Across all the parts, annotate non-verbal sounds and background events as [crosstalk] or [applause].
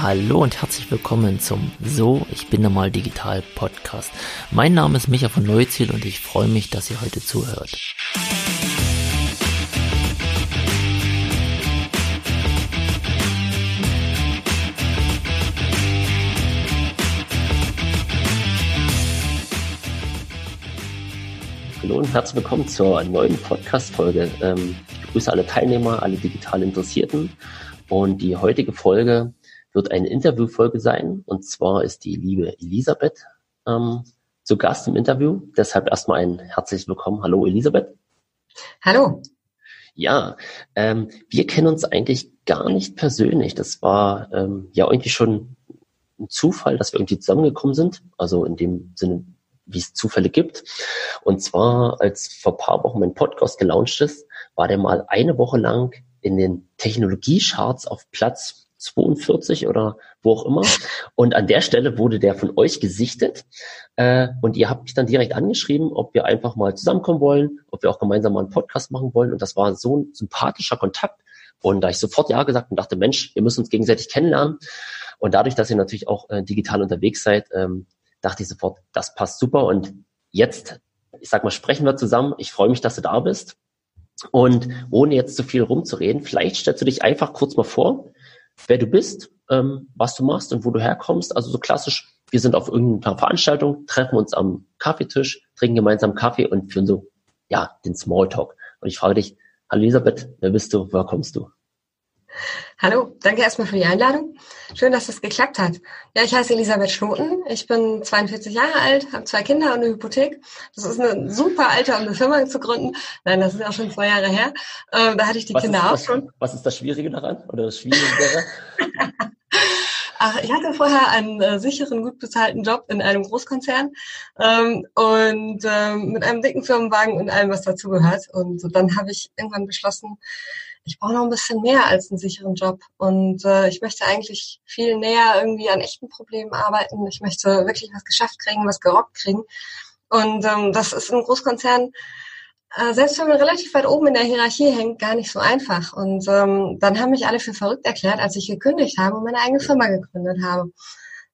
Hallo und herzlich willkommen zum So, ich bin normal digital Podcast. Mein Name ist Micha von Neuziel und ich freue mich, dass ihr heute zuhört. Hallo und herzlich willkommen zur neuen Podcast-Folge. Ähm, ich grüße alle Teilnehmer, alle digital Interessierten. Und die heutige Folge wird eine Interviewfolge sein. Und zwar ist die liebe Elisabeth ähm, zu Gast im Interview. Deshalb erstmal ein herzliches Willkommen. Hallo Elisabeth. Hallo. Ja, ähm, wir kennen uns eigentlich gar nicht persönlich. Das war ähm, ja irgendwie schon ein Zufall, dass wir irgendwie zusammengekommen sind. Also in dem Sinne, wie es Zufälle gibt. Und zwar, als vor paar Wochen mein Podcast gelauncht ist, war der mal eine Woche lang in den Technologiecharts auf Platz 42 oder wo auch immer. Und an der Stelle wurde der von euch gesichtet. Äh, und ihr habt mich dann direkt angeschrieben, ob wir einfach mal zusammenkommen wollen, ob wir auch gemeinsam mal einen Podcast machen wollen. Und das war so ein sympathischer Kontakt. Und da ich sofort Ja gesagt und dachte, Mensch, wir müssen uns gegenseitig kennenlernen. Und dadurch, dass ihr natürlich auch äh, digital unterwegs seid, ähm, dachte ich sofort, das passt super. Und jetzt, ich sag mal, sprechen wir zusammen. Ich freue mich, dass du da bist. Und ohne jetzt zu viel rumzureden, vielleicht stellst du dich einfach kurz mal vor, wer du bist, ähm, was du machst und wo du herkommst. Also so klassisch, wir sind auf irgendeiner Veranstaltung, treffen uns am Kaffeetisch, trinken gemeinsam Kaffee und führen so, ja, den Smalltalk. Und ich frage dich, hallo Elisabeth, wer bist du, woher kommst du? Hallo, danke erstmal für die Einladung. Schön, dass es geklappt hat. Ja, ich heiße Elisabeth Schloten. Ich bin 42 Jahre alt, habe zwei Kinder und eine Hypothek. Das ist ein super Alter, um eine Firma zu gründen. Nein, das ist auch schon zwei Jahre her. Ähm, da hatte ich die was Kinder ist, auch schon. Was ist das Schwierige daran oder das Schwierige daran? [laughs] Ach, ich hatte vorher einen äh, sicheren, gut bezahlten Job in einem Großkonzern ähm, und ähm, mit einem dicken Firmenwagen und allem, was dazugehört. Und dann habe ich irgendwann beschlossen, ich brauche noch ein bisschen mehr als einen sicheren Job. Und äh, ich möchte eigentlich viel näher irgendwie an echten Problemen arbeiten. Ich möchte wirklich was geschafft kriegen, was gerockt kriegen. Und ähm, das ist im Großkonzern, äh, selbst wenn man relativ weit oben in der Hierarchie hängt, gar nicht so einfach. Und ähm, dann haben mich alle für verrückt erklärt, als ich gekündigt habe und meine eigene Firma gegründet habe.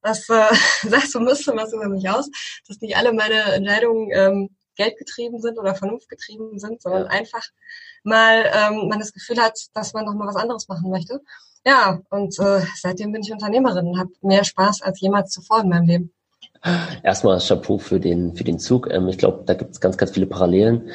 Das äh, [laughs] sagt so ein bisschen was über mich aus, dass nicht alle meine Entscheidungen ähm, geldgetrieben sind oder vernunftgetrieben sind, sondern einfach mal ähm, man das Gefühl hat, dass man noch mal was anderes machen möchte. Ja, und äh, seitdem bin ich Unternehmerin und habe mehr Spaß als jemals zuvor in meinem Leben. Erstmal Chapeau für den, für den Zug. Ähm, ich glaube, da gibt es ganz, ganz viele Parallelen.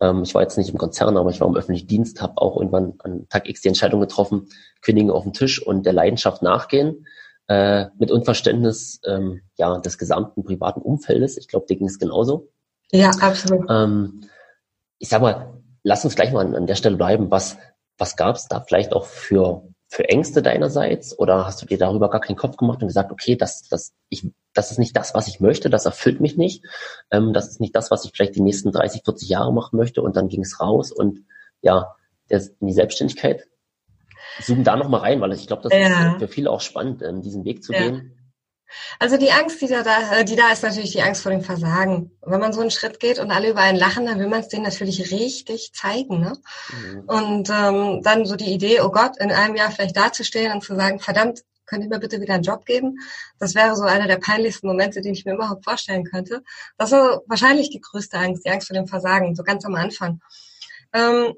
Ähm, ich war jetzt nicht im Konzern, aber ich war im öffentlichen Dienst, habe auch irgendwann an Tag X die Entscheidung getroffen, kündigen auf den Tisch und der Leidenschaft nachgehen. Äh, mit Unverständnis ähm, ja, des gesamten privaten Umfeldes. Ich glaube, dir ging es genauso. Ja, absolut. Ähm, ich sag mal, lass uns gleich mal an, der Stelle bleiben. Was, was gab es da vielleicht auch für, für Ängste deinerseits? Oder hast du dir darüber gar keinen Kopf gemacht und gesagt, okay, das, das, ich, das ist nicht das, was ich möchte, das erfüllt mich nicht. Ähm, das ist nicht das, was ich vielleicht die nächsten 30, 40 Jahre machen möchte. Und dann ging es raus und ja, der, in die Selbstständigkeit. Zoom da nochmal rein, weil ich glaube, das ja. ist für viele auch spannend, ähm, diesen Weg zu ja. gehen. Also die Angst, die da, da, die da ist natürlich die Angst vor dem Versagen. Wenn man so einen Schritt geht und alle über einen lachen, dann will man es denen natürlich richtig zeigen. Ne? Mhm. Und ähm, dann so die Idee, oh Gott, in einem Jahr vielleicht dazustehen und zu sagen, verdammt, könnt ihr mir bitte wieder einen Job geben? Das wäre so einer der peinlichsten Momente, den ich mir überhaupt vorstellen könnte. Das ist wahrscheinlich die größte Angst, die Angst vor dem Versagen, so ganz am Anfang. Ähm,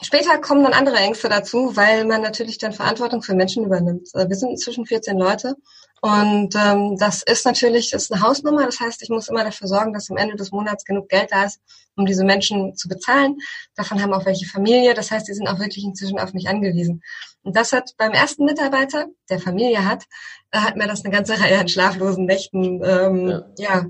Später kommen dann andere Ängste dazu, weil man natürlich dann Verantwortung für Menschen übernimmt. Äh, wir sind inzwischen 14 Leute und ähm, das ist natürlich das ist eine Hausnummer. Das heißt, ich muss immer dafür sorgen, dass am Ende des Monats genug Geld da ist, um diese Menschen zu bezahlen. Davon haben auch welche Familie. Das heißt, die sind auch wirklich inzwischen auf mich angewiesen. Und das hat beim ersten Mitarbeiter, der Familie hat, äh, hat mir das eine ganze [laughs] Reihe an schlaflosen Nächten ähm, ja. ja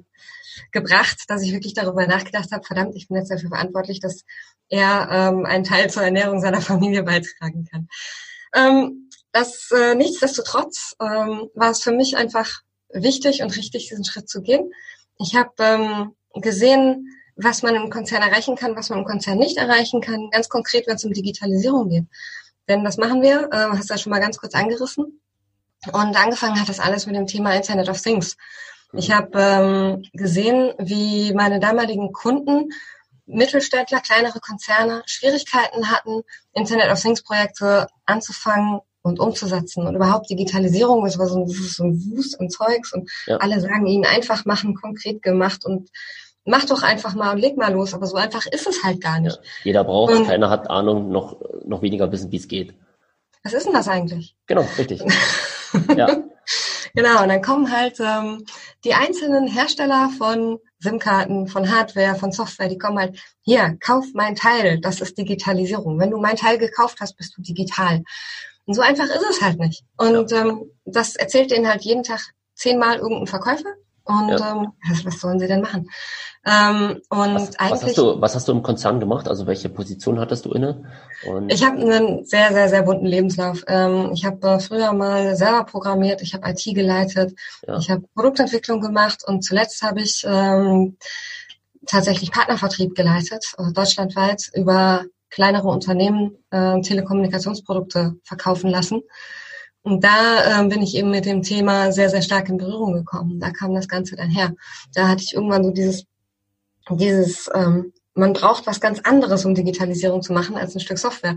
gebracht, dass ich wirklich darüber nachgedacht habe, verdammt, ich bin jetzt dafür verantwortlich, dass er ähm, einen Teil zur Ernährung seiner Familie beitragen kann. Ähm, das äh, nichtsdestotrotz ähm, war es für mich einfach wichtig und richtig, diesen Schritt zu gehen. Ich habe ähm, gesehen, was man im Konzern erreichen kann, was man im Konzern nicht erreichen kann, ganz konkret, wenn es um Digitalisierung geht. Denn das machen wir, äh, hast du ja schon mal ganz kurz angerissen. Und angefangen hat das alles mit dem Thema Internet of Things. Ich habe ähm, gesehen, wie meine damaligen Kunden, Mittelständler, kleinere Konzerne, Schwierigkeiten hatten, Internet of Things Projekte anzufangen und umzusetzen. Und überhaupt Digitalisierung ist so, ist so ein Wust und Zeugs und ja. alle sagen ihnen einfach machen, konkret gemacht und mach doch einfach mal und leg mal los. Aber so einfach ist es halt gar nicht. Ja. Jeder braucht, und, keiner hat Ahnung, noch, noch weniger wissen, wie es geht. Was ist denn das eigentlich? Genau, richtig. [laughs] ja. Genau, und dann kommen halt ähm, die einzelnen Hersteller von SIM-Karten, von Hardware, von Software, die kommen halt, hier, kauf mein Teil, das ist Digitalisierung. Wenn du mein Teil gekauft hast, bist du digital. Und so einfach ist es halt nicht. Und ja. ähm, das erzählt denen halt jeden Tag zehnmal irgendein Verkäufer. Und ja. ähm, was, was sollen sie denn machen? Ähm, und was, eigentlich, was, hast du, was hast du im Konzern gemacht? Also welche Position hattest du inne? Und ich habe einen sehr, sehr, sehr bunten Lebenslauf. Ähm, ich habe äh, früher mal selber programmiert, ich habe IT geleitet, ja. ich habe Produktentwicklung gemacht und zuletzt habe ich ähm, tatsächlich Partnervertrieb geleitet, also deutschlandweit über kleinere Unternehmen äh, Telekommunikationsprodukte verkaufen lassen. Und da äh, bin ich eben mit dem Thema sehr, sehr stark in Berührung gekommen. Da kam das Ganze dann her. Da hatte ich irgendwann so dieses, dieses, ähm, man braucht was ganz anderes, um Digitalisierung zu machen, als ein Stück Software.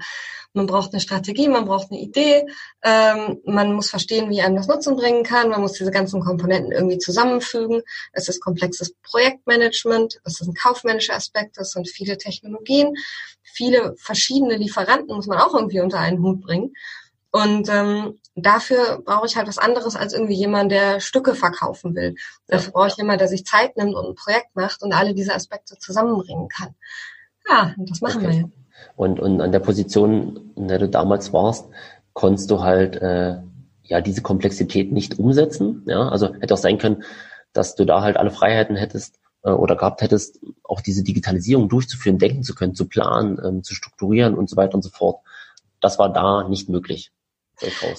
Man braucht eine Strategie, man braucht eine Idee, ähm, man muss verstehen, wie einem das Nutzen bringen kann, man muss diese ganzen Komponenten irgendwie zusammenfügen. Es ist komplexes Projektmanagement, es sind kaufmännische Aspekte, es sind viele Technologien, viele verschiedene Lieferanten muss man auch irgendwie unter einen Hut bringen. Und ähm, dafür brauche ich halt was anderes als irgendwie jemand, der Stücke verkaufen will. Dafür brauche ich jemanden, der sich Zeit nimmt und ein Projekt macht und alle diese Aspekte zusammenbringen kann. Ja, das machen okay. wir jetzt. Und, und an der Position, in der du damals warst, konntest du halt äh, ja diese Komplexität nicht umsetzen. Ja, also hätte auch sein können, dass du da halt alle Freiheiten hättest äh, oder gehabt hättest, auch diese Digitalisierung durchzuführen, denken zu können, zu planen, ähm, zu strukturieren und so weiter und so fort. Das war da nicht möglich.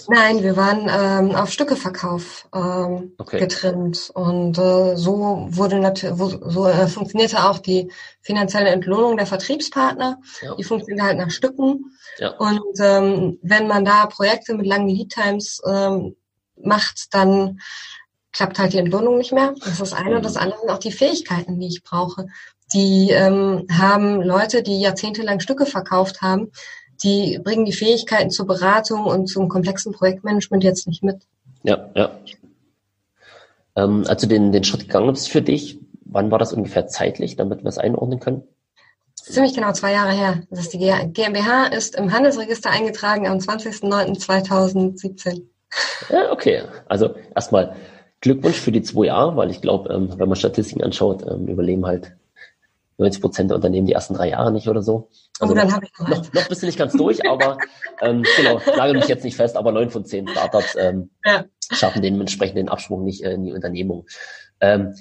Nein, wir waren ähm, auf Stückeverkauf ähm, okay. getrimmt und äh, so wurde natürlich, so äh, funktionierte auch die finanzielle Entlohnung der Vertriebspartner. Ja. Die funktioniert halt nach Stücken. Ja. Und ähm, wenn man da Projekte mit langen Lead Times ähm, macht, dann klappt halt die Entlohnung nicht mehr. Das ist das eine. Und das andere sind auch die Fähigkeiten, die ich brauche. Die ähm, haben Leute, die jahrzehntelang Stücke verkauft haben, die bringen die Fähigkeiten zur Beratung und zum komplexen Projektmanagement jetzt nicht mit. Ja, ja. Ähm, als du den, den Schritt gegangen bist für dich, wann war das ungefähr zeitlich, damit wir es einordnen können? Ziemlich genau zwei Jahre her. Das ist die GmbH ist im Handelsregister eingetragen am 20.09.2017. Ja, okay. Also erstmal Glückwunsch für die zwei Jahre, weil ich glaube, ähm, wenn man Statistiken anschaut, ähm, überleben halt 90 Prozent der Unternehmen die ersten drei Jahre nicht oder so. Also oh, dann habe ich noch, noch, noch bist du nicht ganz durch, aber ähm, genau, lage mich jetzt nicht fest, aber neun von zehn Startups ähm, ja. schaffen dementsprechend den Absprung nicht äh, in die Unternehmung. Ähm,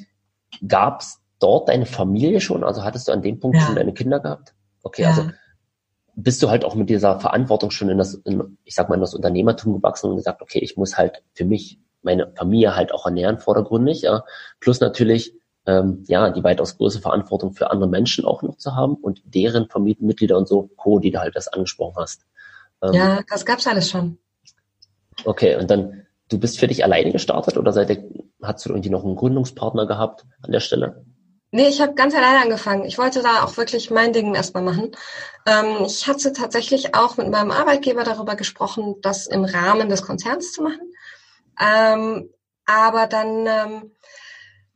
Gab es dort deine Familie schon? Also hattest du an dem Punkt ja. schon deine Kinder gehabt? Okay, ja. also bist du halt auch mit dieser Verantwortung schon in das, in, ich sag mal, in das Unternehmertum gewachsen und gesagt, okay, ich muss halt für mich meine Familie halt auch ernähren vordergründig, ja. Plus natürlich ähm, ja, die weitaus größere Verantwortung für andere Menschen auch noch zu haben und deren Familienmitglieder und so, Co., die du halt das angesprochen hast. Ähm, ja, das gab's alles schon. Okay, und dann, du bist für dich alleine gestartet oder seit der, hast du irgendwie noch einen Gründungspartner gehabt an der Stelle? Nee, ich habe ganz alleine angefangen. Ich wollte da auch wirklich mein Ding erstmal machen. Ähm, ich hatte tatsächlich auch mit meinem Arbeitgeber darüber gesprochen, das im Rahmen des Konzerns zu machen. Ähm, aber dann ähm,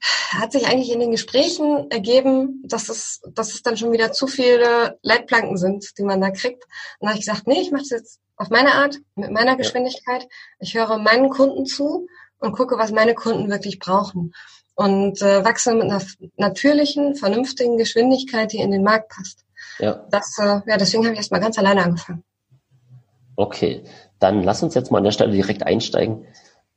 hat sich eigentlich in den Gesprächen ergeben, dass es, dass es dann schon wieder zu viele Leitplanken sind, die man da kriegt. Und da habe ich gesagt, nee, ich mache es jetzt auf meine Art, mit meiner Geschwindigkeit. Ich höre meinen Kunden zu und gucke, was meine Kunden wirklich brauchen. Und äh, wachse mit einer natürlichen, vernünftigen Geschwindigkeit, die in den Markt passt. Ja. Das, äh, ja, deswegen habe ich erst mal ganz alleine angefangen. Okay, dann lass uns jetzt mal an der Stelle direkt einsteigen.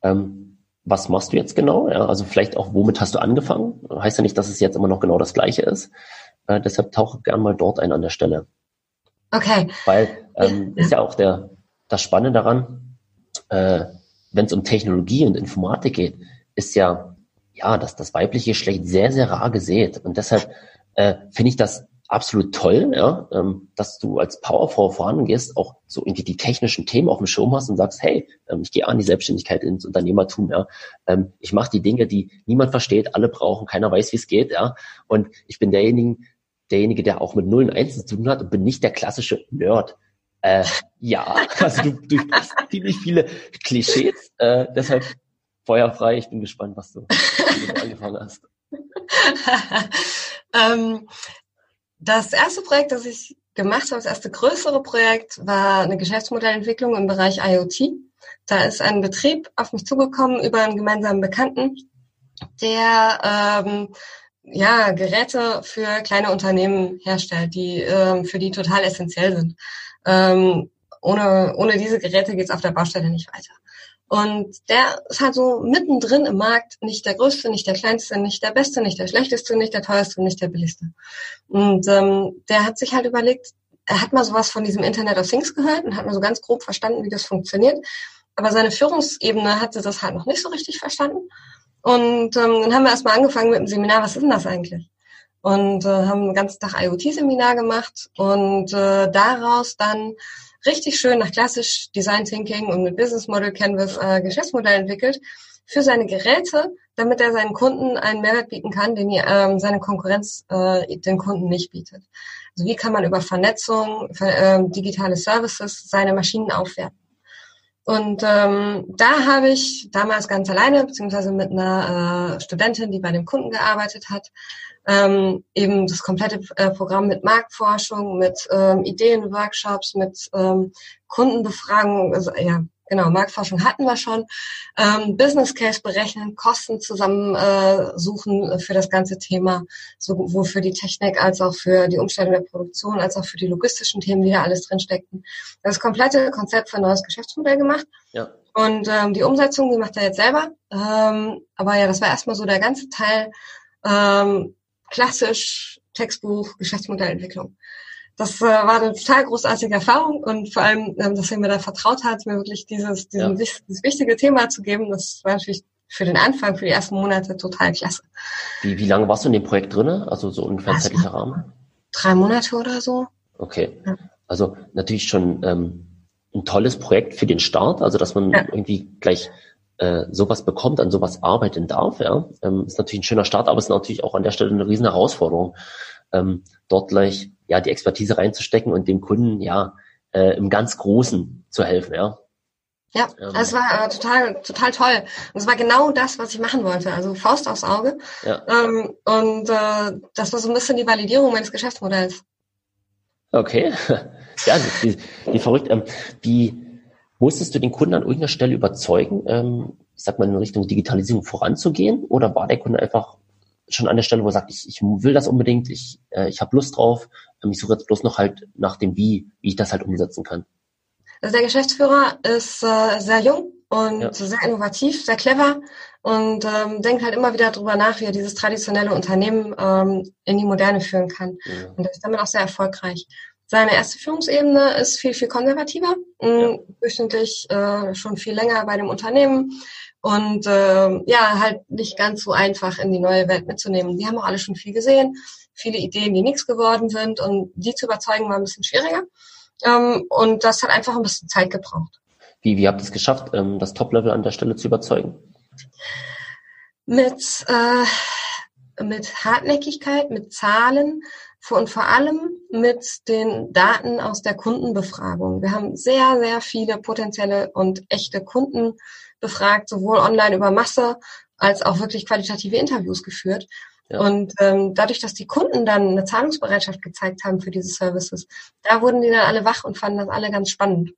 Ähm, was machst du jetzt genau? Ja, also vielleicht auch, womit hast du angefangen? Heißt ja nicht, dass es jetzt immer noch genau das Gleiche ist. Äh, deshalb tauche gern mal dort ein an der Stelle. Okay. Weil ähm, ja. ist ja auch der das Spannende daran, äh, wenn es um Technologie und Informatik geht, ist ja ja, dass das weibliche Geschlecht sehr, sehr rar gesät. Und deshalb äh, finde ich das absolut toll, ja, ähm, dass du als Powerfrau vorangehst, auch so irgendwie die technischen Themen auf dem Schirm hast und sagst, hey, ähm, ich gehe an die Selbstständigkeit ins Unternehmertum, ja, ähm, ich mache die Dinge, die niemand versteht, alle brauchen, keiner weiß, wie es geht, ja, und ich bin derjenige, derjenige, der auch mit Nullen Eins zu tun hat und bin nicht der klassische Nerd. Äh, ja, [laughs] also du, du hast ziemlich viele Klischees, äh, deshalb feuerfrei. Ich bin gespannt, was du, wie du angefangen hast. [laughs] ähm, das erste Projekt, das ich gemacht habe, das erste größere Projekt, war eine Geschäftsmodellentwicklung im Bereich IoT. Da ist ein Betrieb auf mich zugekommen über einen gemeinsamen Bekannten, der ähm, ja Geräte für kleine Unternehmen herstellt, die ähm, für die total essentiell sind. Ähm, ohne, ohne diese Geräte geht's auf der Baustelle nicht weiter. Und der ist halt so mittendrin im Markt, nicht der größte, nicht der kleinste, nicht der beste, nicht der schlechteste, nicht der teuerste, nicht der billigste. Und ähm, der hat sich halt überlegt, er hat mal sowas von diesem Internet of Things gehört und hat mal so ganz grob verstanden, wie das funktioniert. Aber seine Führungsebene hatte das halt noch nicht so richtig verstanden. Und ähm, dann haben wir erstmal angefangen mit dem Seminar, was ist denn das eigentlich? Und äh, haben den ganzen Tag IoT-Seminar gemacht und äh, daraus dann richtig schön nach klassisch Design Thinking und mit Business Model Canvas äh, Geschäftsmodell entwickelt für seine Geräte, damit er seinen Kunden einen Mehrwert bieten kann, den die, ähm, seine Konkurrenz äh, den Kunden nicht bietet. Also wie kann man über Vernetzung, für, äh, digitale Services seine Maschinen aufwerten? Und ähm, da habe ich damals ganz alleine, beziehungsweise mit einer äh, Studentin, die bei dem Kunden gearbeitet hat, ähm, eben das komplette äh, Programm mit Marktforschung, mit ähm, Ideenworkshops, mit ähm, Kundenbefragung, also ja, genau, Marktforschung hatten wir schon, ähm, Business Case berechnen, Kosten zusammensuchen äh, für das ganze Thema, sowohl für die Technik als auch für die Umstellung der Produktion, als auch für die logistischen Themen, die da alles drinsteckten. Das komplette Konzept für ein neues Geschäftsmodell gemacht. Ja. Und ähm, die Umsetzung, die macht er jetzt selber. Ähm, aber ja, das war erstmal so der ganze Teil ähm, klassisch Textbuch, Geschäftsmodellentwicklung das äh, war eine total großartige Erfahrung und vor allem, ähm, dass er mir da vertraut hat, mir wirklich dieses, diesen, ja. dieses wichtige Thema zu geben, das war natürlich für den Anfang, für die ersten Monate total klasse. Wie, wie lange warst du in dem Projekt drinne? Also so ungefähr also, zeitlicher Rahmen? Drei Monate oder so. Okay. Ja. Also natürlich schon ähm, ein tolles Projekt für den Start, also dass man ja. irgendwie gleich äh, sowas bekommt, an sowas arbeiten darf, ja, ähm, ist natürlich ein schöner Start, aber es ist natürlich auch an der Stelle eine riesen Herausforderung, ähm, dort gleich ja die Expertise reinzustecken und dem Kunden ja äh, im ganz Großen zu helfen, ja. Ja, ähm, das war äh, total, total toll. Und es war genau das, was ich machen wollte. Also Faust aufs Auge. Ja. Ähm, und äh, das war so ein bisschen die Validierung meines Geschäftsmodells. Okay. [laughs] ja, die, die verrückt. Ähm, wie musstest du den Kunden an irgendeiner Stelle überzeugen, ähm, ich sag mal, in Richtung Digitalisierung voranzugehen? Oder war der Kunde einfach schon an der Stelle, wo er sagt, ich, ich will das unbedingt, ich, äh, ich habe Lust drauf, ähm, ich suche jetzt bloß noch halt nach dem Wie, wie ich das halt umsetzen kann. Also der Geschäftsführer ist äh, sehr jung und ja. sehr innovativ, sehr clever und ähm, denkt halt immer wieder darüber nach, wie er dieses traditionelle Unternehmen ähm, in die Moderne führen kann. Ja. Und er ist damit auch sehr erfolgreich. Seine erste Führungsebene ist viel, viel konservativer, ja. durchschnittlich äh, schon viel länger bei dem Unternehmen und äh, ja, halt nicht ganz so einfach in die neue Welt mitzunehmen. Die haben auch alle schon viel gesehen, viele Ideen, die nichts geworden sind und die zu überzeugen war ein bisschen schwieriger. Ähm, und das hat einfach ein bisschen Zeit gebraucht. Wie, wie habt ihr es geschafft, ähm, das Top-Level an der Stelle zu überzeugen? Mit, äh, mit Hartnäckigkeit, mit Zahlen und vor allem mit den Daten aus der Kundenbefragung. Wir haben sehr, sehr viele potenzielle und echte Kunden befragt, sowohl online über Masse als auch wirklich qualitative Interviews geführt. Ja. Und ähm, dadurch, dass die Kunden dann eine Zahlungsbereitschaft gezeigt haben für diese Services, da wurden die dann alle wach und fanden das alle ganz spannend.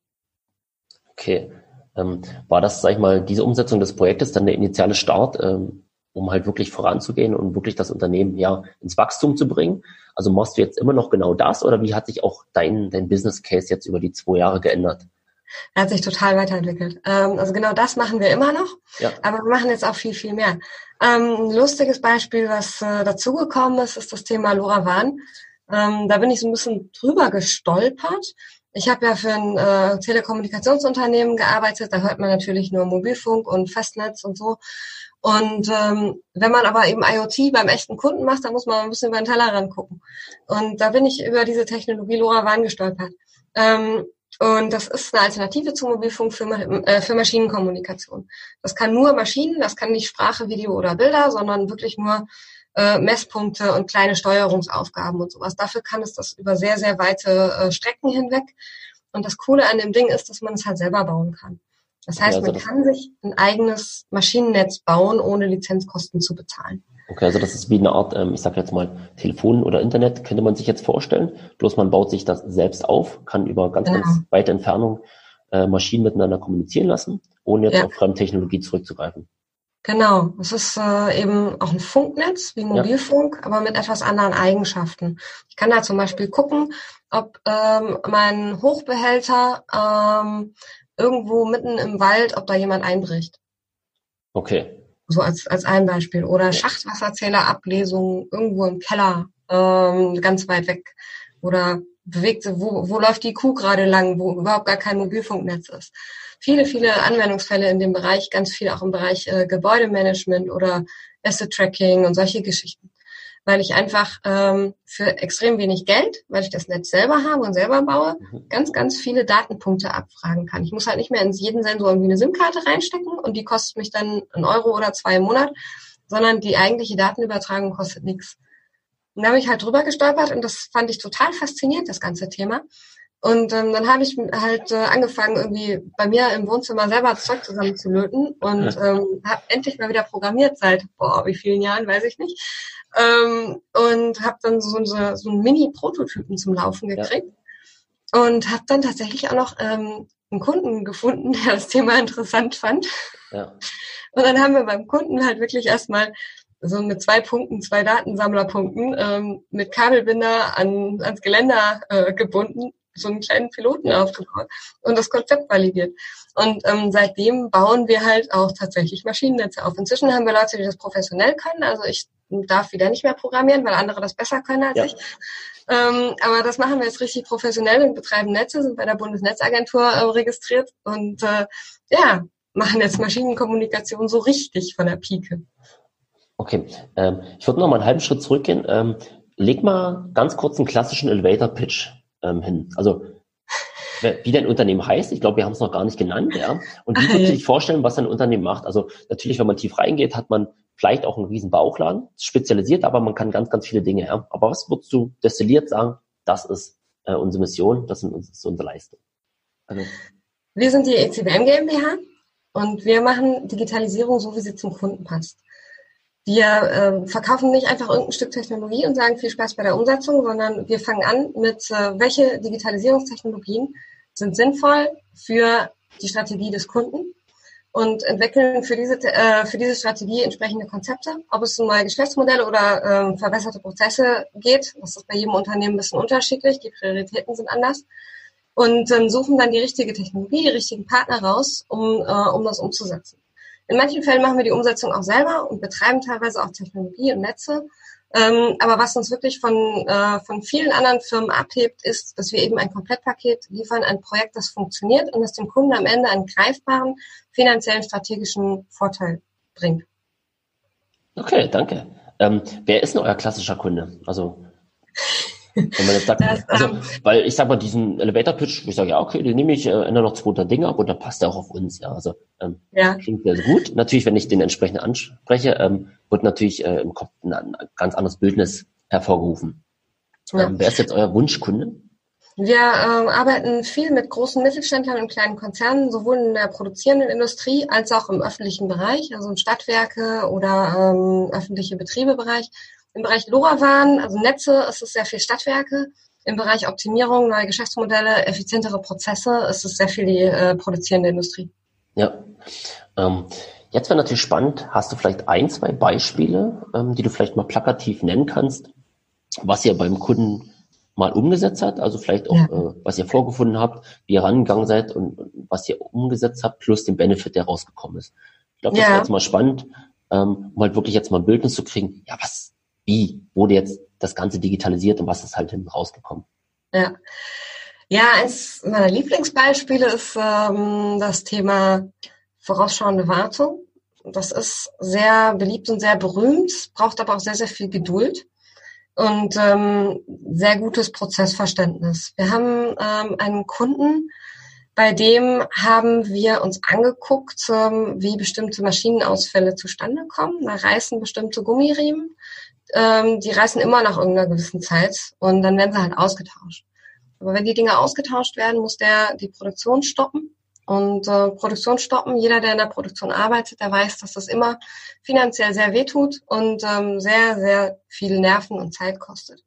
Okay. Ähm, war das, sag ich mal, diese Umsetzung des Projektes dann der initiale Start, ähm, um halt wirklich voranzugehen und wirklich das Unternehmen ja ins Wachstum zu bringen? Also machst du jetzt immer noch genau das oder wie hat sich auch dein, dein Business Case jetzt über die zwei Jahre geändert? Er hat sich total weiterentwickelt. Ähm, also genau das machen wir immer noch, ja. aber wir machen jetzt auch viel, viel mehr. Ähm, ein lustiges Beispiel, was äh, dazugekommen ist, ist das Thema LoRaWAN. Ähm, da bin ich so ein bisschen drüber gestolpert. Ich habe ja für ein äh, Telekommunikationsunternehmen gearbeitet, da hört man natürlich nur Mobilfunk und Festnetz und so. Und ähm, wenn man aber eben IoT beim echten Kunden macht, dann muss man ein bisschen über den Tellerrand gucken. Und da bin ich über diese Technologie LoRaWAN gestolpert. Ähm, und das ist eine Alternative zum Mobilfunk für, äh, für Maschinenkommunikation. Das kann nur Maschinen, das kann nicht Sprache, Video oder Bilder, sondern wirklich nur äh, Messpunkte und kleine Steuerungsaufgaben und sowas. Dafür kann es das über sehr, sehr weite äh, Strecken hinweg. Und das Coole an dem Ding ist, dass man es halt selber bauen kann. Das heißt, also man kann sich ein eigenes Maschinennetz bauen, ohne Lizenzkosten zu bezahlen. Okay, also das ist wie eine Art, ähm, ich sage jetzt mal, Telefon oder Internet, könnte man sich jetzt vorstellen. Bloß man baut sich das selbst auf, kann über ganz, genau. ganz weite Entfernung äh, Maschinen miteinander kommunizieren lassen, ohne jetzt ja. auf Fremdtechnologie zurückzugreifen. Genau, es ist äh, eben auch ein Funknetz wie Mobilfunk, ja. aber mit etwas anderen Eigenschaften. Ich kann da zum Beispiel gucken, ob ähm, mein Hochbehälter ähm, irgendwo mitten im Wald, ob da jemand einbricht. Okay. So als, als ein Beispiel. Oder Schachtwasserzählerablesung irgendwo im Keller, ähm, ganz weit weg. Oder bewegt, wo, wo läuft die Kuh gerade lang, wo überhaupt gar kein Mobilfunknetz ist. Viele, viele Anwendungsfälle in dem Bereich, ganz viel auch im Bereich äh, Gebäudemanagement oder Asset Tracking und solche Geschichten weil ich einfach ähm, für extrem wenig Geld, weil ich das Netz selber habe und selber baue, mhm. ganz, ganz viele Datenpunkte abfragen kann. Ich muss halt nicht mehr in jeden Sensor irgendwie eine SIM-Karte reinstecken und die kostet mich dann einen Euro oder zwei im Monat, sondern die eigentliche Datenübertragung kostet nichts. Und da habe ich halt drüber gestolpert und das fand ich total faszinierend, das ganze Thema. Und ähm, dann habe ich halt äh, angefangen, irgendwie bei mir im Wohnzimmer selber Zeug zusammenzulöten und ähm, habe endlich mal wieder programmiert seit, boah, wie vielen Jahren, weiß ich nicht. Ähm, und habe dann so, so, so einen Mini-Prototypen zum Laufen gekriegt. Ja. Und habe dann tatsächlich auch noch ähm, einen Kunden gefunden, [laughs] der das Thema interessant fand. Ja. Und dann haben wir beim Kunden halt wirklich erstmal so mit zwei Punkten, zwei Datensammlerpunkten ähm, mit Kabelbinder an, ans Geländer äh, gebunden so einen kleinen Piloten aufgebaut und das Konzept validiert. Und ähm, seitdem bauen wir halt auch tatsächlich Maschinennetze auf. Inzwischen haben wir Leute, die das professionell können. Also ich darf wieder nicht mehr programmieren, weil andere das besser können als ja. ich. Ähm, aber das machen wir jetzt richtig professionell und betreiben Netze, sind bei der Bundesnetzagentur äh, registriert und äh, ja, machen jetzt Maschinenkommunikation so richtig von der Pike. Okay, ähm, ich würde noch mal einen halben Schritt zurückgehen. Ähm, leg mal ganz kurz einen klassischen Elevator-Pitch ähm, hin. Also [laughs] wie dein Unternehmen heißt, ich glaube, wir haben es noch gar nicht genannt, ja. Und wie [laughs] würdest du dich vorstellen, was dein Unternehmen macht? Also natürlich, wenn man tief reingeht, hat man vielleicht auch einen riesen Bauchladen, spezialisiert, aber man kann ganz, ganz viele Dinge, ja. Aber was würdest du destilliert sagen, das ist äh, unsere Mission, das, sind, ist unsere Leistung? Also, wir sind die ECBM GmbH und wir machen Digitalisierung so, wie sie zum Kunden passt. Wir äh, verkaufen nicht einfach irgendein Stück Technologie und sagen viel Spaß bei der Umsetzung, sondern wir fangen an mit, äh, welche Digitalisierungstechnologien sind sinnvoll für die Strategie des Kunden und entwickeln für diese, äh, für diese Strategie entsprechende Konzepte. Ob es um neue Geschäftsmodelle oder äh, verbesserte Prozesse geht, das ist bei jedem Unternehmen ein bisschen unterschiedlich, die Prioritäten sind anders. Und ähm, suchen dann die richtige Technologie, die richtigen Partner raus, um, äh, um das umzusetzen. In manchen Fällen machen wir die Umsetzung auch selber und betreiben teilweise auch Technologie und Netze. Ähm, aber was uns wirklich von, äh, von vielen anderen Firmen abhebt, ist, dass wir eben ein Komplettpaket liefern, ein Projekt, das funktioniert und das dem Kunden am Ende einen greifbaren finanziellen strategischen Vorteil bringt. Okay, danke. Ähm, wer ist denn euer klassischer Kunde? Also wenn man jetzt sagt, also, weil ich sag mal, diesen Elevator Pitch, ich sage, ja, okay, den nehme ich, äh, ändere noch zwei Dinge ab und dann passt er auch auf uns, ja. Also ähm, ja. klingt sehr, gut. Natürlich, wenn ich den entsprechend anspreche, ähm, wird natürlich äh, im Kopf ein, ein ganz anderes Bildnis hervorgerufen. Ja. Ähm, wer ist jetzt euer Wunschkunde? Wir ähm, arbeiten viel mit großen Mittelständlern und kleinen Konzernen, sowohl in der produzierenden Industrie als auch im öffentlichen Bereich, also im Stadtwerke oder ähm, öffentliche Betriebebereich. Im Bereich LoRaWAN, also Netze, ist es sehr viel Stadtwerke. Im Bereich Optimierung, neue Geschäftsmodelle, effizientere Prozesse ist es sehr viel die äh, produzierende Industrie. Ja. Ähm, jetzt wäre natürlich spannend, hast du vielleicht ein, zwei Beispiele, ähm, die du vielleicht mal plakativ nennen kannst, was ihr beim Kunden mal umgesetzt habt, also vielleicht auch, ja. äh, was ihr vorgefunden habt, wie ihr rangegangen seid und, und was ihr umgesetzt habt, plus den Benefit, der rausgekommen ist. Ich glaube, das ja. wäre jetzt mal spannend, ähm, um halt wirklich jetzt mal ein Bildnis zu kriegen, ja, was, wie wurde jetzt das Ganze digitalisiert und was ist halt hinten rausgekommen? Ja. Ja, eines meiner Lieblingsbeispiele ist ähm, das Thema vorausschauende Wartung. Das ist sehr beliebt und sehr berühmt, braucht aber auch sehr, sehr viel Geduld und ähm, sehr gutes Prozessverständnis. Wir haben ähm, einen Kunden, bei dem haben wir uns angeguckt, ähm, wie bestimmte Maschinenausfälle zustande kommen. Da reißen bestimmte Gummiriemen ähm, die reißen immer nach irgendeiner gewissen Zeit und dann werden sie halt ausgetauscht. Aber wenn die Dinge ausgetauscht werden, muss der die Produktion stoppen. Und äh, Produktion stoppen, jeder, der in der Produktion arbeitet, der weiß, dass das immer finanziell sehr wehtut und ähm, sehr, sehr viel Nerven und Zeit kostet.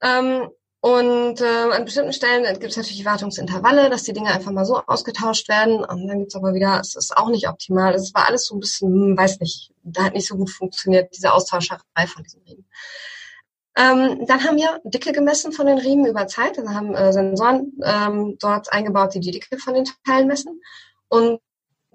Ähm, und äh, an bestimmten Stellen gibt es natürlich Wartungsintervalle, dass die Dinge einfach mal so ausgetauscht werden. Und dann gibt's aber wieder, es ist auch nicht optimal. Es war alles so ein bisschen, hm, weiß nicht, da hat nicht so gut funktioniert, diese Austauscherei von diesen Riemen. Ähm, dann haben wir Dicke gemessen von den Riemen über Zeit. Also haben äh, Sensoren ähm, dort eingebaut, die die Dicke von den Teilen messen. Und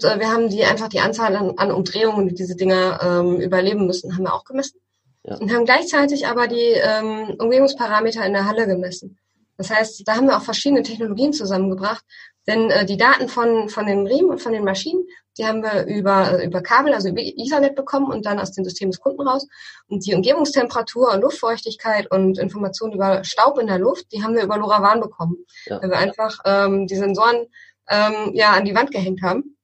äh, wir haben die einfach die Anzahl an, an Umdrehungen, die diese Dinger ähm, überleben müssen, haben wir auch gemessen ja. und haben gleichzeitig aber die ähm, Umgebungsparameter in der Halle gemessen. Das heißt, da haben wir auch verschiedene Technologien zusammengebracht, denn äh, die Daten von, von den Riemen und von den Maschinen, die haben wir über, äh, über Kabel, also über Ethernet bekommen und dann aus dem System des Kunden raus. Und die Umgebungstemperatur und Luftfeuchtigkeit und Informationen über Staub in der Luft, die haben wir über LoRaWAN bekommen. Ja. Weil wir einfach ähm, die Sensoren ähm, ja an die Wand gehängt haben.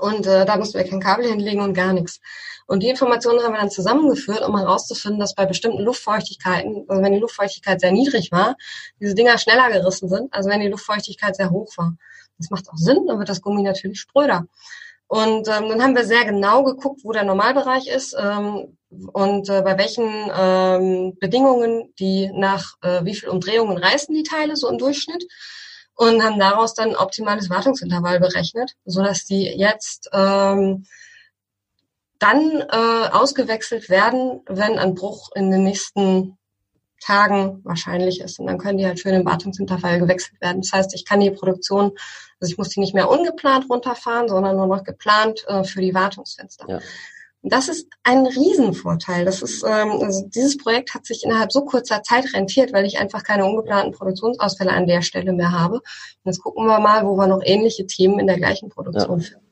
Und äh, da mussten wir kein Kabel hinlegen und gar nichts. Und die Informationen haben wir dann zusammengeführt, um herauszufinden, dass bei bestimmten Luftfeuchtigkeiten, also wenn die Luftfeuchtigkeit sehr niedrig war, diese Dinger schneller gerissen sind, als wenn die Luftfeuchtigkeit sehr hoch war. Das macht auch Sinn, dann wird das Gummi natürlich spröder. Und ähm, dann haben wir sehr genau geguckt, wo der Normalbereich ist ähm, und äh, bei welchen ähm, Bedingungen die nach äh, wie viel Umdrehungen reißen die Teile so im Durchschnitt und haben daraus dann optimales Wartungsintervall berechnet, so dass die jetzt ähm, dann äh, ausgewechselt werden, wenn ein Bruch in den nächsten Tagen wahrscheinlich ist. Und dann können die halt für den Wartungsintervall gewechselt werden. Das heißt, ich kann die Produktion, also ich muss die nicht mehr ungeplant runterfahren, sondern nur noch geplant äh, für die Wartungsfenster. Ja. Und das ist ein Riesenvorteil. Das ist, ähm, also dieses Projekt hat sich innerhalb so kurzer Zeit rentiert, weil ich einfach keine ungeplanten Produktionsausfälle an der Stelle mehr habe. Und jetzt gucken wir mal, wo wir noch ähnliche Themen in der gleichen Produktion ja. finden.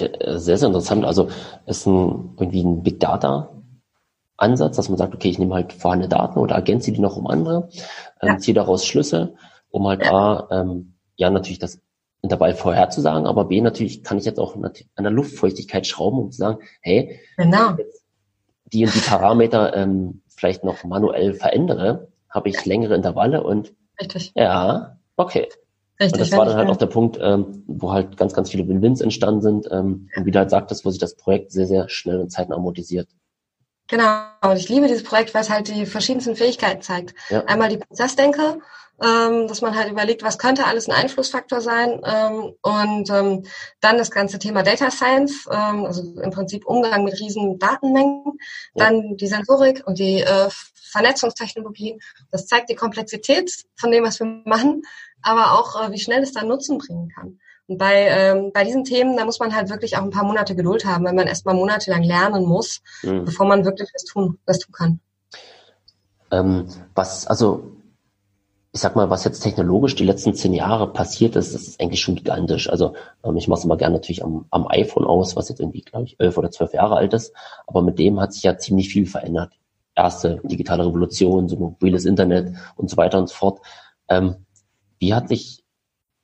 Äh, sehr, sehr interessant. Also ist ein, irgendwie ein Big Data Ansatz, dass man sagt, okay, ich nehme halt vorhandene Daten oder ergänze die noch um andere, ähm, ja. ziehe daraus Schlüsse, um halt A, ähm, ja, natürlich das Intervall vorherzusagen, aber B, natürlich kann ich jetzt auch an der Luftfeuchtigkeit schrauben, um zu sagen, hey, genau. die und die Parameter ähm, vielleicht noch manuell verändere, habe ich längere Intervalle und Richtig. ja, okay. Richtig, und das war dann halt auch der Punkt, ähm, wo halt ganz, ganz viele Win-Wins entstanden sind. Ähm, und wie du halt sagtest, wo sich das Projekt sehr, sehr schnell und zeitnah amortisiert. Genau, und ich liebe dieses Projekt, weil es halt die verschiedensten Fähigkeiten zeigt. Ja. Einmal die Prozessdenke, ähm, dass man halt überlegt, was könnte alles ein Einflussfaktor sein ähm, und ähm, dann das ganze Thema Data Science, ähm, also im Prinzip Umgang mit riesen Datenmengen, ja. dann die Sensorik und die äh, Vernetzungstechnologien. Das zeigt die Komplexität von dem, was wir machen aber auch, äh, wie schnell es dann Nutzen bringen kann. Und bei, ähm, bei diesen Themen, da muss man halt wirklich auch ein paar Monate Geduld haben, weil man erstmal monatelang lernen muss, mhm. bevor man wirklich was tun, was tun kann. Ähm, was, also, ich sag mal, was jetzt technologisch die letzten zehn Jahre passiert ist, das ist eigentlich schon gigantisch. Also ähm, ich mache es immer gerne natürlich am, am iPhone aus, was jetzt irgendwie, glaube ich, elf oder zwölf Jahre alt ist. Aber mit dem hat sich ja ziemlich viel verändert. Erste digitale Revolution, so mobiles Internet und so weiter und so fort. Ähm, wie hat sich,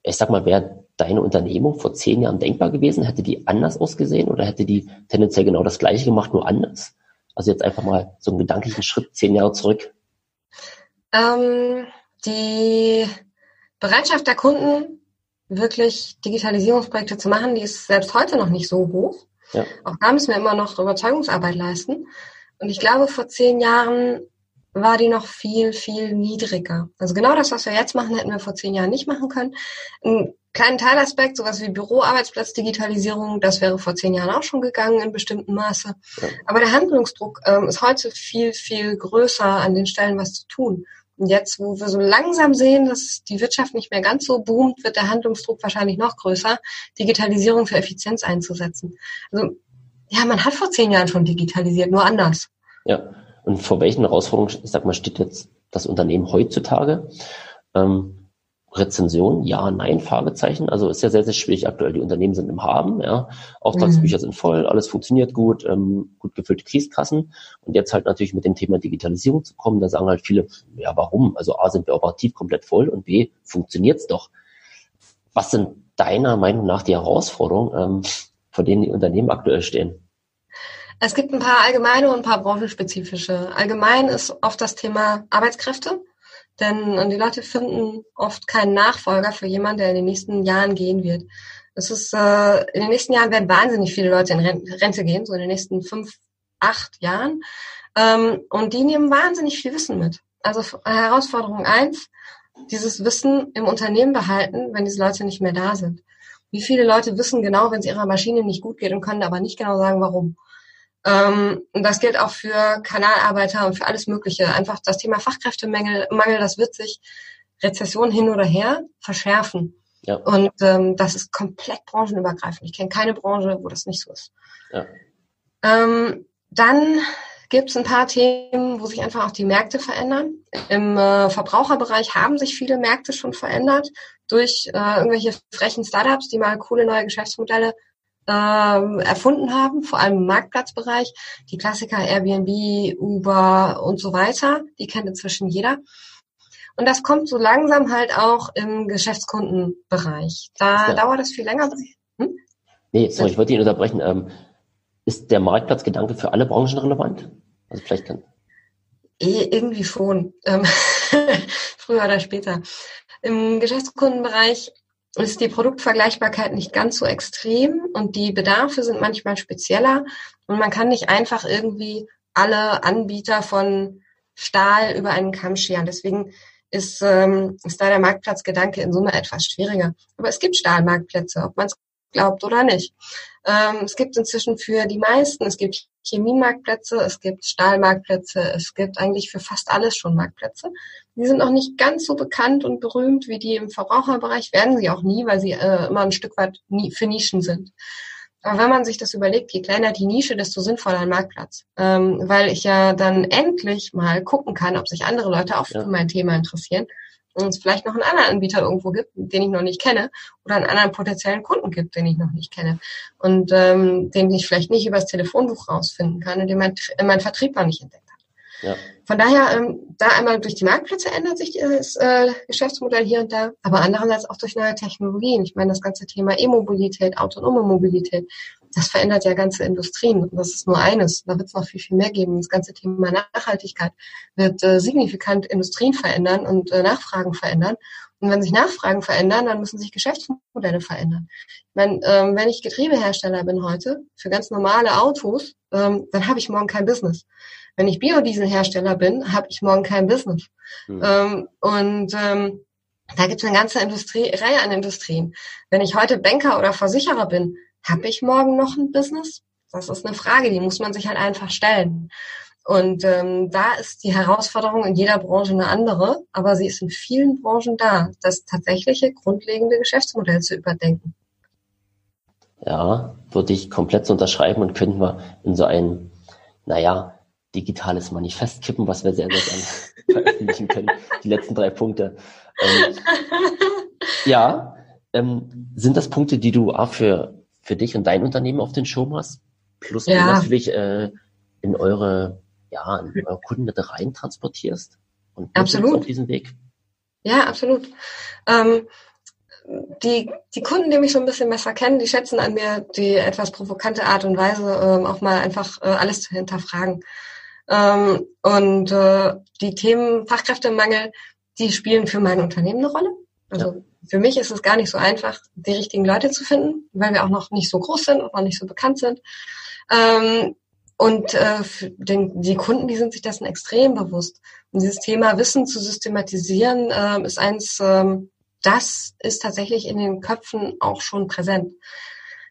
ich sag mal, wäre deine Unternehmung vor zehn Jahren denkbar gewesen? Hätte die anders ausgesehen oder hätte die tendenziell genau das Gleiche gemacht, nur anders? Also jetzt einfach mal so einen gedanklichen Schritt zehn Jahre zurück. Ähm, die Bereitschaft der Kunden, wirklich Digitalisierungsprojekte zu machen, die ist selbst heute noch nicht so hoch. Ja. Auch da müssen wir immer noch Überzeugungsarbeit leisten. Und ich glaube, vor zehn Jahren war die noch viel, viel niedriger. Also genau das, was wir jetzt machen, hätten wir vor zehn Jahren nicht machen können. Ein kleinen Teilaspekt, sowas wie Büroarbeitsplatzdigitalisierung, das wäre vor zehn Jahren auch schon gegangen in bestimmten Maße. Ja. Aber der Handlungsdruck ähm, ist heute viel, viel größer an den Stellen, was zu tun. Und jetzt, wo wir so langsam sehen, dass die Wirtschaft nicht mehr ganz so boomt, wird der Handlungsdruck wahrscheinlich noch größer, Digitalisierung für Effizienz einzusetzen. Also ja, man hat vor zehn Jahren schon digitalisiert, nur anders. Ja, und vor welchen Herausforderungen, ich sag mal, steht jetzt das Unternehmen heutzutage? Ähm, Rezension, ja, nein, Fragezeichen. Also ist ja sehr, sehr schwierig aktuell. Die Unternehmen sind im Haben, ja. Auftragsbücher mhm. sind voll, alles funktioniert gut, ähm, gut gefüllte Kriegskassen. Und jetzt halt natürlich mit dem Thema Digitalisierung zu kommen, da sagen halt viele, ja, warum? Also A, sind wir operativ komplett voll und B, funktioniert's doch. Was sind deiner Meinung nach die Herausforderungen, ähm, vor denen die Unternehmen aktuell stehen? Es gibt ein paar allgemeine und ein paar branchenspezifische. Allgemein ist oft das Thema Arbeitskräfte. Denn die Leute finden oft keinen Nachfolger für jemanden, der in den nächsten Jahren gehen wird. Es ist, äh, in den nächsten Jahren werden wahnsinnig viele Leute in Rente gehen, so in den nächsten fünf, acht Jahren. Ähm, und die nehmen wahnsinnig viel Wissen mit. Also Herausforderung eins, dieses Wissen im Unternehmen behalten, wenn diese Leute nicht mehr da sind. Wie viele Leute wissen genau, wenn es ihrer Maschine nicht gut geht und können aber nicht genau sagen, warum. Ähm, und das gilt auch für Kanalarbeiter und für alles Mögliche. Einfach das Thema Fachkräftemangel, Mangel, das wird sich Rezession hin oder her verschärfen. Ja. Und ähm, das ist komplett branchenübergreifend. Ich kenne keine Branche, wo das nicht so ist. Ja. Ähm, dann gibt es ein paar Themen, wo sich einfach auch die Märkte verändern. Im äh, Verbraucherbereich haben sich viele Märkte schon verändert durch äh, irgendwelche frechen Startups, die mal coole neue Geschäftsmodelle ähm, erfunden haben, vor allem im Marktplatzbereich. Die Klassiker Airbnb, Uber und so weiter, die kennt inzwischen jeder. Und das kommt so langsam halt auch im Geschäftskundenbereich. Da ja. dauert das viel länger. Hm? Nee, sorry, ich wollte ihn unterbrechen. Ähm, ist der Marktplatzgedanke für alle Branchen relevant? Also vielleicht kann. Eh, irgendwie schon. Ähm, [laughs] früher oder später. Im Geschäftskundenbereich ist die Produktvergleichbarkeit nicht ganz so extrem und die Bedarfe sind manchmal spezieller und man kann nicht einfach irgendwie alle Anbieter von Stahl über einen Kamm scheren. Deswegen ist, ähm, ist da der Marktplatzgedanke in Summe etwas schwieriger. Aber es gibt Stahlmarktplätze, ob man es glaubt oder nicht. Ähm, es gibt inzwischen für die meisten, es gibt Chemiemarktplätze, es gibt Stahlmarktplätze, es gibt eigentlich für fast alles schon Marktplätze. Die sind noch nicht ganz so bekannt und berühmt wie die im Verbraucherbereich, werden sie auch nie, weil sie äh, immer ein Stück weit nie, für Nischen sind. Aber wenn man sich das überlegt, je kleiner die Nische, desto sinnvoller ein Marktplatz. Ähm, weil ich ja dann endlich mal gucken kann, ob sich andere Leute auch für mein Thema interessieren es vielleicht noch einen anderen Anbieter irgendwo gibt, den ich noch nicht kenne, oder einen anderen potenziellen Kunden gibt, den ich noch nicht kenne und ähm, den ich vielleicht nicht übers Telefonbuch rausfinden kann und den mein, mein Vertrieb noch nicht entdeckt hat. Ja. Von daher, ähm, da einmal durch die Marktplätze ändert sich das äh, Geschäftsmodell hier und da, aber andererseits auch durch neue Technologien. Ich meine, das ganze Thema E-Mobilität, autonome Mobilität, das verändert ja ganze Industrien. Und das ist nur eines. Da wird es noch viel, viel mehr geben. Das ganze Thema Nachhaltigkeit wird äh, signifikant Industrien verändern und äh, Nachfragen verändern. Und wenn sich Nachfragen verändern, dann müssen sich Geschäftsmodelle verändern. Ich meine, ähm, wenn ich Getriebehersteller bin heute für ganz normale Autos, ähm, dann habe ich morgen kein Business. Wenn ich Biodieselhersteller bin, habe ich morgen kein Business. Mhm. Ähm, und ähm, da gibt es eine ganze Industrie, Reihe an Industrien. Wenn ich heute Banker oder Versicherer bin, habe ich morgen noch ein Business? Das ist eine Frage, die muss man sich halt einfach stellen. Und ähm, da ist die Herausforderung in jeder Branche eine andere, aber sie ist in vielen Branchen da, das tatsächliche grundlegende Geschäftsmodell zu überdenken. Ja, würde ich komplett unterschreiben und könnten wir in so ein, naja, digitales Manifest kippen, was wir sehr, sehr gerne [laughs] veröffentlichen können. Die letzten drei Punkte. Ähm, ja, ähm, sind das Punkte, die du auch für für dich und dein Unternehmen auf den Schirm hast, plus ja. du natürlich äh, in eure, ja, in eure Kunden mit rein transportierst und absolut auf diesen Weg. Ja, absolut. Ähm, die, die Kunden, die mich schon ein bisschen besser kennen, die schätzen an mir die etwas provokante Art und Weise, ähm, auch mal einfach äh, alles zu hinterfragen. Ähm, und äh, die Themen Fachkräftemangel, die spielen für mein Unternehmen eine Rolle. Also ja für mich ist es gar nicht so einfach, die richtigen Leute zu finden, weil wir auch noch nicht so groß sind und noch nicht so bekannt sind. Ähm, und äh, den, die Kunden, die sind sich dessen extrem bewusst. Und dieses Thema Wissen zu systematisieren, äh, ist eins, äh, das ist tatsächlich in den Köpfen auch schon präsent.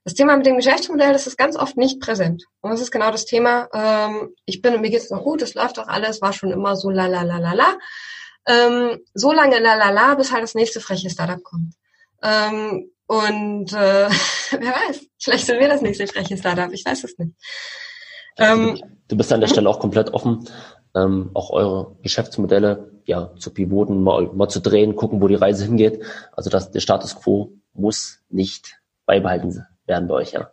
Das Thema mit dem Geschäftsmodell, das ist ganz oft nicht präsent. Und das ist genau das Thema, ähm, ich bin, mir geht's noch gut, es läuft auch alles, war schon immer so la la la la la ähm, so lange lalala, bis halt das nächste freche Startup kommt. Ähm, und äh, [laughs] wer weiß, vielleicht sind wir das nächste freche Startup, ich weiß es nicht. Ähm, du bist an der Stelle auch komplett offen, ähm, auch eure Geschäftsmodelle ja zu pivoten, mal, mal zu drehen, gucken, wo die Reise hingeht. Also dass der Status quo muss nicht beibehalten werden bei euch, ja.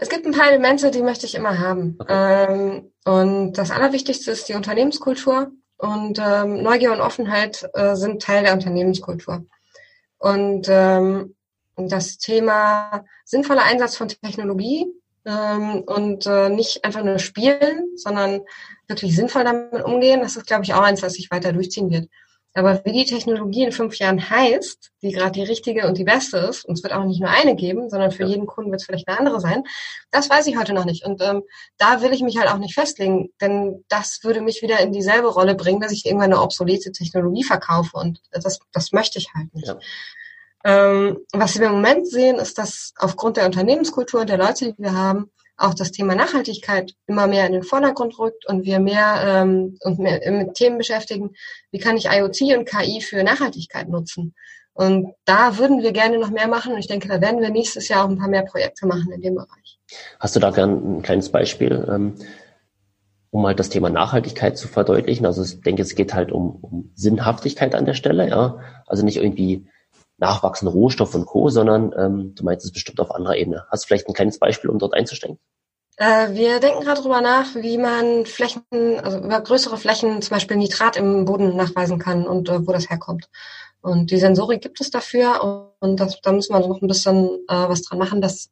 Es gibt ein paar Elemente, die möchte ich immer haben. Okay. Ähm, und das Allerwichtigste ist die Unternehmenskultur. Und ähm, Neugier und Offenheit äh, sind Teil der Unternehmenskultur. Und ähm, das Thema sinnvoller Einsatz von Technologie ähm, und äh, nicht einfach nur spielen, sondern wirklich sinnvoll damit umgehen, das ist, glaube ich, auch eins, was sich weiter durchziehen wird. Aber wie die Technologie in fünf Jahren heißt, die gerade die richtige und die beste ist, und es wird auch nicht nur eine geben, sondern für ja. jeden Kunden wird es vielleicht eine andere sein, das weiß ich heute noch nicht. Und ähm, da will ich mich halt auch nicht festlegen, denn das würde mich wieder in dieselbe Rolle bringen, dass ich irgendwann eine obsolete Technologie verkaufe und das, das möchte ich halt nicht. Ja. Ähm, was wir im Moment sehen, ist, dass aufgrund der Unternehmenskultur und der Leute, die wir haben, auch das Thema Nachhaltigkeit immer mehr in den Vordergrund rückt und wir mehr ähm, uns mehr mit Themen beschäftigen, wie kann ich IoT und KI für Nachhaltigkeit nutzen. Und da würden wir gerne noch mehr machen und ich denke, da werden wir nächstes Jahr auch ein paar mehr Projekte machen in dem Bereich. Hast du da gern ein kleines Beispiel, ähm, um halt das Thema Nachhaltigkeit zu verdeutlichen? Also ich denke, es geht halt um, um Sinnhaftigkeit an der Stelle, ja. Also nicht irgendwie nachwachsende Rohstoff und Co., sondern ähm, du meinst es bestimmt auf anderer Ebene. Hast du vielleicht ein kleines Beispiel, um dort einzusteigen? Äh, wir denken gerade darüber nach, wie man Flächen, also über größere Flächen zum Beispiel Nitrat im Boden nachweisen kann und äh, wo das herkommt. Und die Sensorik gibt es dafür und das, da muss man noch ein bisschen äh, was dran machen, dass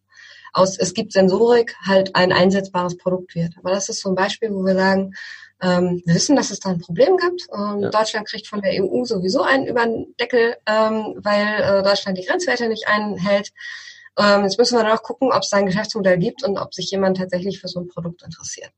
aus es gibt Sensorik halt ein einsetzbares Produkt wird. Aber das ist so ein Beispiel, wo wir sagen, ähm, wir wissen, dass es da ein Problem gibt. Ähm, ja. Deutschland kriegt von der EU sowieso einen über den Deckel, ähm, weil äh, Deutschland die Grenzwerte nicht einhält. Ähm, jetzt müssen wir noch gucken, ob es da ein Geschäftsmodell gibt und ob sich jemand tatsächlich für so ein Produkt interessiert.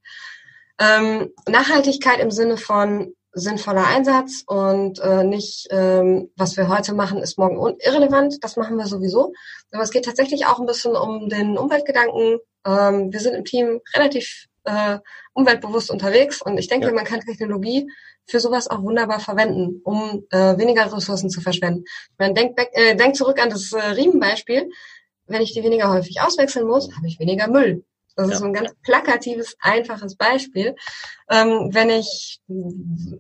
Ähm, Nachhaltigkeit im Sinne von sinnvoller Einsatz und äh, nicht, ähm, was wir heute machen, ist morgen irrelevant. Das machen wir sowieso. Aber es geht tatsächlich auch ein bisschen um den Umweltgedanken. Ähm, wir sind im Team relativ äh, umweltbewusst unterwegs und ich denke, ja. man kann Technologie für sowas auch wunderbar verwenden, um äh, weniger Ressourcen zu verschwenden. Man denkt, äh, denkt zurück an das äh, Riemenbeispiel. Wenn ich die weniger häufig auswechseln muss, habe ich weniger Müll. Das ja. ist so ein ganz plakatives, einfaches Beispiel. Ähm, wenn ich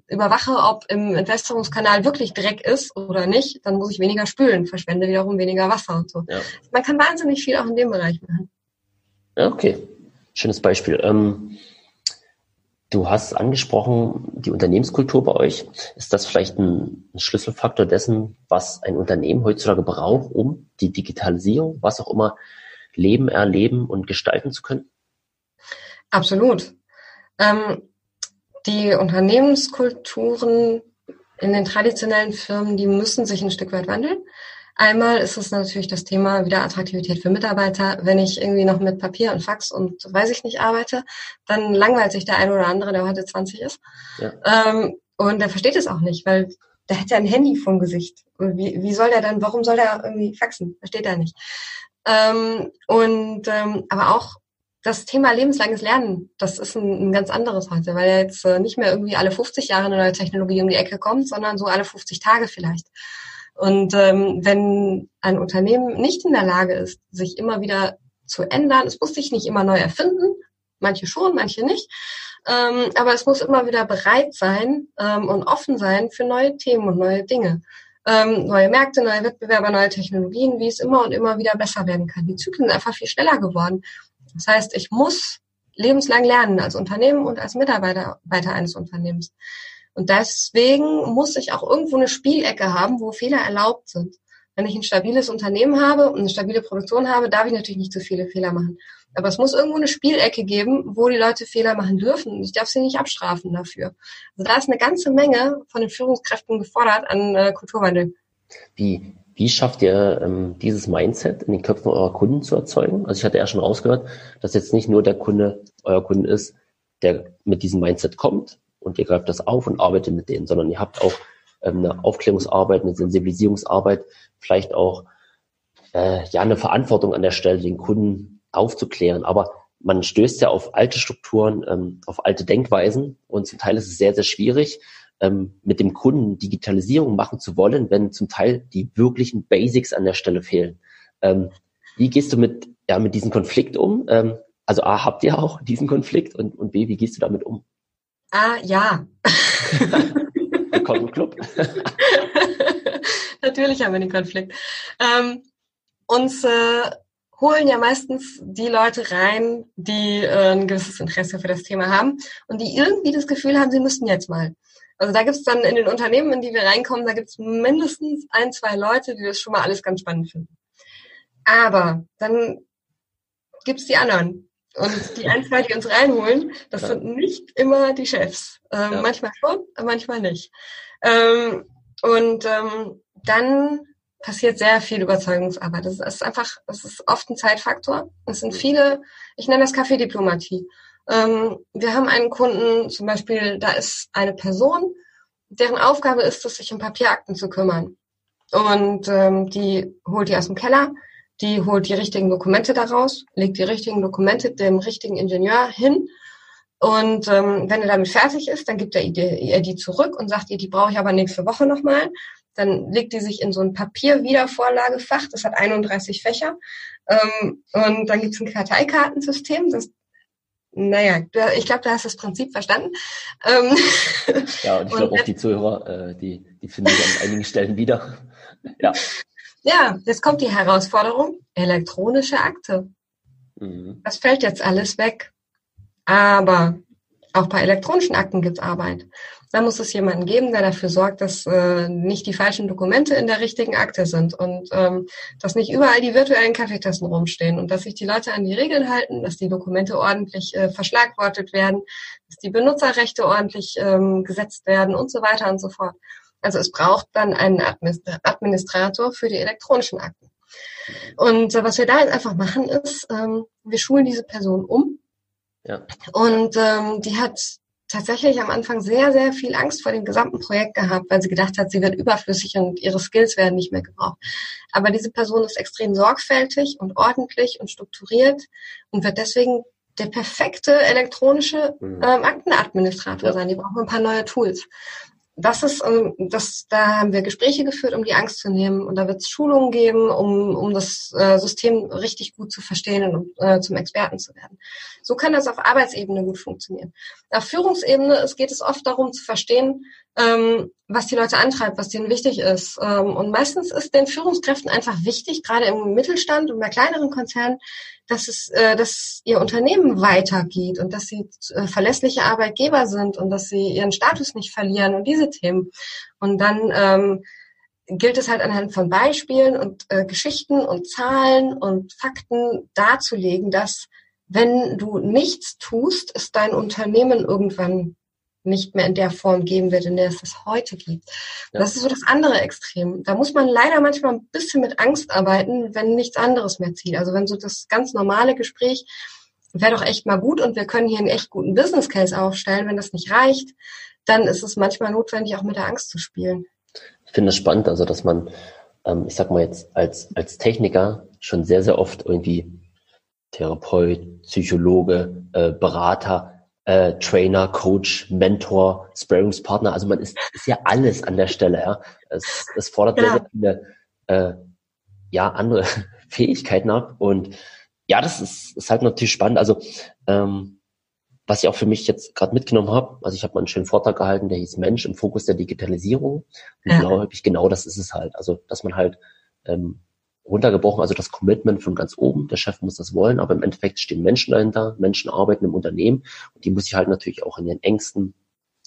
überwache, ob im Entwässerungskanal wirklich Dreck ist oder nicht, dann muss ich weniger spülen, verschwende wiederum weniger Wasser und so. Ja. Man kann wahnsinnig viel auch in dem Bereich machen. Ja, okay. Schönes Beispiel. Ähm, du hast angesprochen, die Unternehmenskultur bei euch. Ist das vielleicht ein, ein Schlüsselfaktor dessen, was ein Unternehmen heutzutage braucht, um die Digitalisierung, was auch immer, leben, erleben und gestalten zu können? Absolut. Ähm, die Unternehmenskulturen in den traditionellen Firmen, die müssen sich ein Stück weit wandeln. Einmal ist es natürlich das Thema wieder Attraktivität für Mitarbeiter. Wenn ich irgendwie noch mit Papier und Fax und weiß ich nicht arbeite, dann langweilt sich der eine oder andere, der heute 20 ist. Ja. Ähm, und der versteht es auch nicht, weil der hat ja ein Handy vom Gesicht. Und wie, wie soll der dann, warum soll der irgendwie faxen? Versteht er nicht. Ähm, und ähm, aber auch das Thema lebenslanges Lernen, das ist ein, ein ganz anderes heute, weil er jetzt äh, nicht mehr irgendwie alle 50 Jahre eine neue Technologie um die Ecke kommt, sondern so alle 50 Tage vielleicht. Und ähm, wenn ein Unternehmen nicht in der Lage ist, sich immer wieder zu ändern, es muss sich nicht immer neu erfinden, manche schon, manche nicht, ähm, aber es muss immer wieder bereit sein ähm, und offen sein für neue Themen und neue Dinge. Ähm, neue Märkte, neue Wettbewerber, neue Technologien, wie es immer und immer wieder besser werden kann. Die Zyklen sind einfach viel schneller geworden. Das heißt, ich muss lebenslang lernen als Unternehmen und als Mitarbeiter eines Unternehmens. Und deswegen muss ich auch irgendwo eine Spielecke haben, wo Fehler erlaubt sind. Wenn ich ein stabiles Unternehmen habe und eine stabile Produktion habe, darf ich natürlich nicht zu viele Fehler machen. Aber es muss irgendwo eine Spielecke geben, wo die Leute Fehler machen dürfen. Ich darf sie nicht abstrafen dafür. Also da ist eine ganze Menge von den Führungskräften gefordert an äh, Kulturwandel. Wie, wie schafft ihr ähm, dieses Mindset in den Köpfen eurer Kunden zu erzeugen? Also ich hatte ja schon rausgehört, dass jetzt nicht nur der Kunde euer Kunde ist, der mit diesem Mindset kommt, und ihr greift das auf und arbeitet mit denen, sondern ihr habt auch ähm, eine Aufklärungsarbeit, eine Sensibilisierungsarbeit, vielleicht auch äh, ja eine Verantwortung an der Stelle, den Kunden aufzuklären. Aber man stößt ja auf alte Strukturen, ähm, auf alte Denkweisen und zum Teil ist es sehr, sehr schwierig, ähm, mit dem Kunden Digitalisierung machen zu wollen, wenn zum Teil die wirklichen Basics an der Stelle fehlen. Ähm, wie gehst du mit, ja, mit diesem Konflikt um? Ähm, also A, habt ihr auch diesen Konflikt und, und B, wie gehst du damit um? Ah, ja. Willkommen Club. [laughs] Natürlich haben wir den Konflikt. Ähm, uns äh, holen ja meistens die Leute rein, die äh, ein gewisses Interesse für das Thema haben und die irgendwie das Gefühl haben, sie müssten jetzt mal. Also da gibt's dann in den Unternehmen, in die wir reinkommen, da gibt's mindestens ein, zwei Leute, die das schon mal alles ganz spannend finden. Aber dann gibt's die anderen, und die ein, zwei, die uns reinholen, das ja. sind nicht immer die Chefs. Ähm, ja. Manchmal schon, manchmal nicht. Ähm, und ähm, dann passiert sehr viel Überzeugungsarbeit. Das ist einfach, das ist oft ein Zeitfaktor. Es sind viele, ich nenne das Kaffeediplomatie. Ähm, wir haben einen Kunden, zum Beispiel, da ist eine Person, deren Aufgabe ist es, sich um Papierakten zu kümmern. Und ähm, die holt die aus dem Keller, die holt die richtigen Dokumente daraus, legt die richtigen Dokumente dem richtigen Ingenieur hin. Und ähm, wenn er damit fertig ist, dann gibt er ihr die zurück und sagt ihr, die brauche ich aber nächste Woche nochmal. Dann legt die sich in so ein Papierwiedervorlagefach, das hat 31 Fächer. Ähm, und dann gibt es ein Karteikartensystem, das naja, ich glaube, du hast das Prinzip verstanden. Ähm, ja, und ich [laughs] glaube auch die Zuhörer, äh, die, die finden sich an einigen Stellen wieder. Ja. Ja, jetzt kommt die Herausforderung, elektronische Akte. Mhm. Das fällt jetzt alles weg. Aber auch bei elektronischen Akten gibt es Arbeit. Da muss es jemanden geben, der dafür sorgt, dass äh, nicht die falschen Dokumente in der richtigen Akte sind und ähm, dass nicht überall die virtuellen Kaffeetassen rumstehen und dass sich die Leute an die Regeln halten, dass die Dokumente ordentlich äh, verschlagwortet werden, dass die Benutzerrechte ordentlich ähm, gesetzt werden und so weiter und so fort. Also es braucht dann einen Administrator für die elektronischen Akten. Und äh, was wir da jetzt einfach machen ist, ähm, wir schulen diese Person um. Ja. Und ähm, die hat tatsächlich am Anfang sehr, sehr viel Angst vor dem gesamten Projekt gehabt, weil sie gedacht hat, sie wird überflüssig und ihre Skills werden nicht mehr gebraucht. Aber diese Person ist extrem sorgfältig und ordentlich und strukturiert und wird deswegen der perfekte elektronische mhm. ähm, Aktenadministrator ja. sein. Die brauchen ein paar neue Tools das ist, ähm, das, da haben wir Gespräche geführt, um die Angst zu nehmen. Und da wird es Schulungen geben, um, um das äh, System richtig gut zu verstehen und um, äh, zum Experten zu werden. So kann das auf Arbeitsebene gut funktionieren. Auf Führungsebene es geht es oft darum zu verstehen, ähm, was die Leute antreibt, was denen wichtig ist. Ähm, und meistens ist den Führungskräften einfach wichtig, gerade im Mittelstand und bei kleineren Konzernen, dass es, äh, dass ihr Unternehmen weitergeht und dass sie äh, verlässliche Arbeitgeber sind und dass sie ihren Status nicht verlieren und diese Themen. Und dann ähm, gilt es halt anhand von Beispielen und äh, Geschichten und Zahlen und Fakten darzulegen, dass wenn du nichts tust, ist dein Unternehmen irgendwann nicht mehr in der Form geben wird, in der es das heute gibt. Ja. Das ist so das andere Extrem. Da muss man leider manchmal ein bisschen mit Angst arbeiten, wenn nichts anderes mehr zieht. Also wenn so das ganz normale Gespräch wäre doch echt mal gut und wir können hier einen echt guten Business Case aufstellen. Wenn das nicht reicht, dann ist es manchmal notwendig, auch mit der Angst zu spielen. Ich finde es spannend, also dass man, ähm, ich sag mal jetzt als, als Techniker schon sehr, sehr oft irgendwie Therapeut, Psychologe, äh, Berater äh, Trainer, Coach, Mentor, Sparringspartner. Also man ist, ist ja alles an der Stelle. Ja. Es, es fordert ja. sehr, sehr viele äh, ja, andere [laughs] Fähigkeiten ab. Und ja, das ist, ist halt natürlich spannend. Also ähm, was ich auch für mich jetzt gerade mitgenommen habe, also ich habe mal einen schönen Vortrag gehalten, der hieß Mensch im Fokus der Digitalisierung. Und ja. glaube ich, genau das ist es halt. Also dass man halt ähm, runtergebrochen, also das Commitment von ganz oben, der Chef muss das wollen, aber im Endeffekt stehen Menschen dahinter, Menschen arbeiten im Unternehmen und die muss ich halt natürlich auch in ihren Ängsten,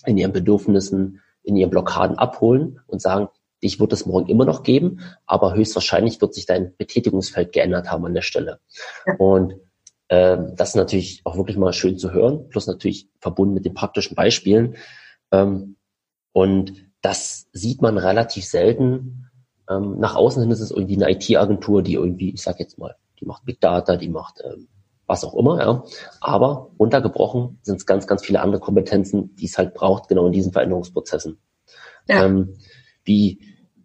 in ihren Bedürfnissen, in ihren Blockaden abholen und sagen, dich wird es morgen immer noch geben, aber höchstwahrscheinlich wird sich dein Betätigungsfeld geändert haben an der Stelle. Ja. Und äh, das ist natürlich auch wirklich mal schön zu hören, plus natürlich verbunden mit den praktischen Beispielen. Ähm, und das sieht man relativ selten, ähm, nach außen hin ist es irgendwie eine IT-Agentur, die irgendwie, ich sag jetzt mal, die macht Big Data, die macht ähm, was auch immer, ja. Aber runtergebrochen sind es ganz, ganz viele andere Kompetenzen, die es halt braucht, genau in diesen Veränderungsprozessen. Ja. Ähm, wie,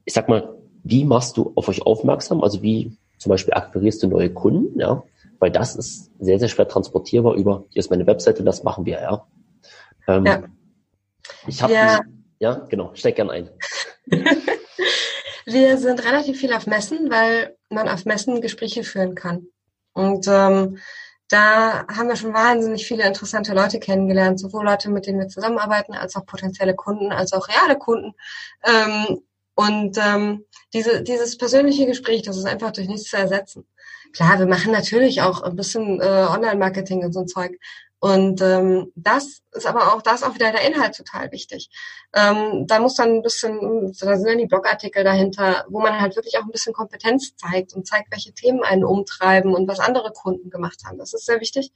ich sag mal, wie machst du auf euch aufmerksam? Also wie zum Beispiel akquirierst du neue Kunden, ja? Weil das ist sehr, sehr schwer transportierbar über, hier ist meine Webseite, das machen wir, ja. Ähm, ja. Ich habe, ja. ja, genau, steck gern ein. [laughs] Wir sind relativ viel auf Messen, weil man auf Messen Gespräche führen kann. Und ähm, da haben wir schon wahnsinnig viele interessante Leute kennengelernt, sowohl Leute, mit denen wir zusammenarbeiten, als auch potenzielle Kunden, als auch reale Kunden. Ähm, und ähm, diese, dieses persönliche Gespräch, das ist einfach durch nichts zu ersetzen. Klar, wir machen natürlich auch ein bisschen äh, Online-Marketing und so ein Zeug, und ähm, das ist aber auch, da ist auch wieder der Inhalt total wichtig. Ähm, da muss dann ein bisschen, da sind dann die Blogartikel dahinter, wo man halt wirklich auch ein bisschen Kompetenz zeigt und zeigt, welche Themen einen umtreiben und was andere Kunden gemacht haben. Das ist sehr wichtig.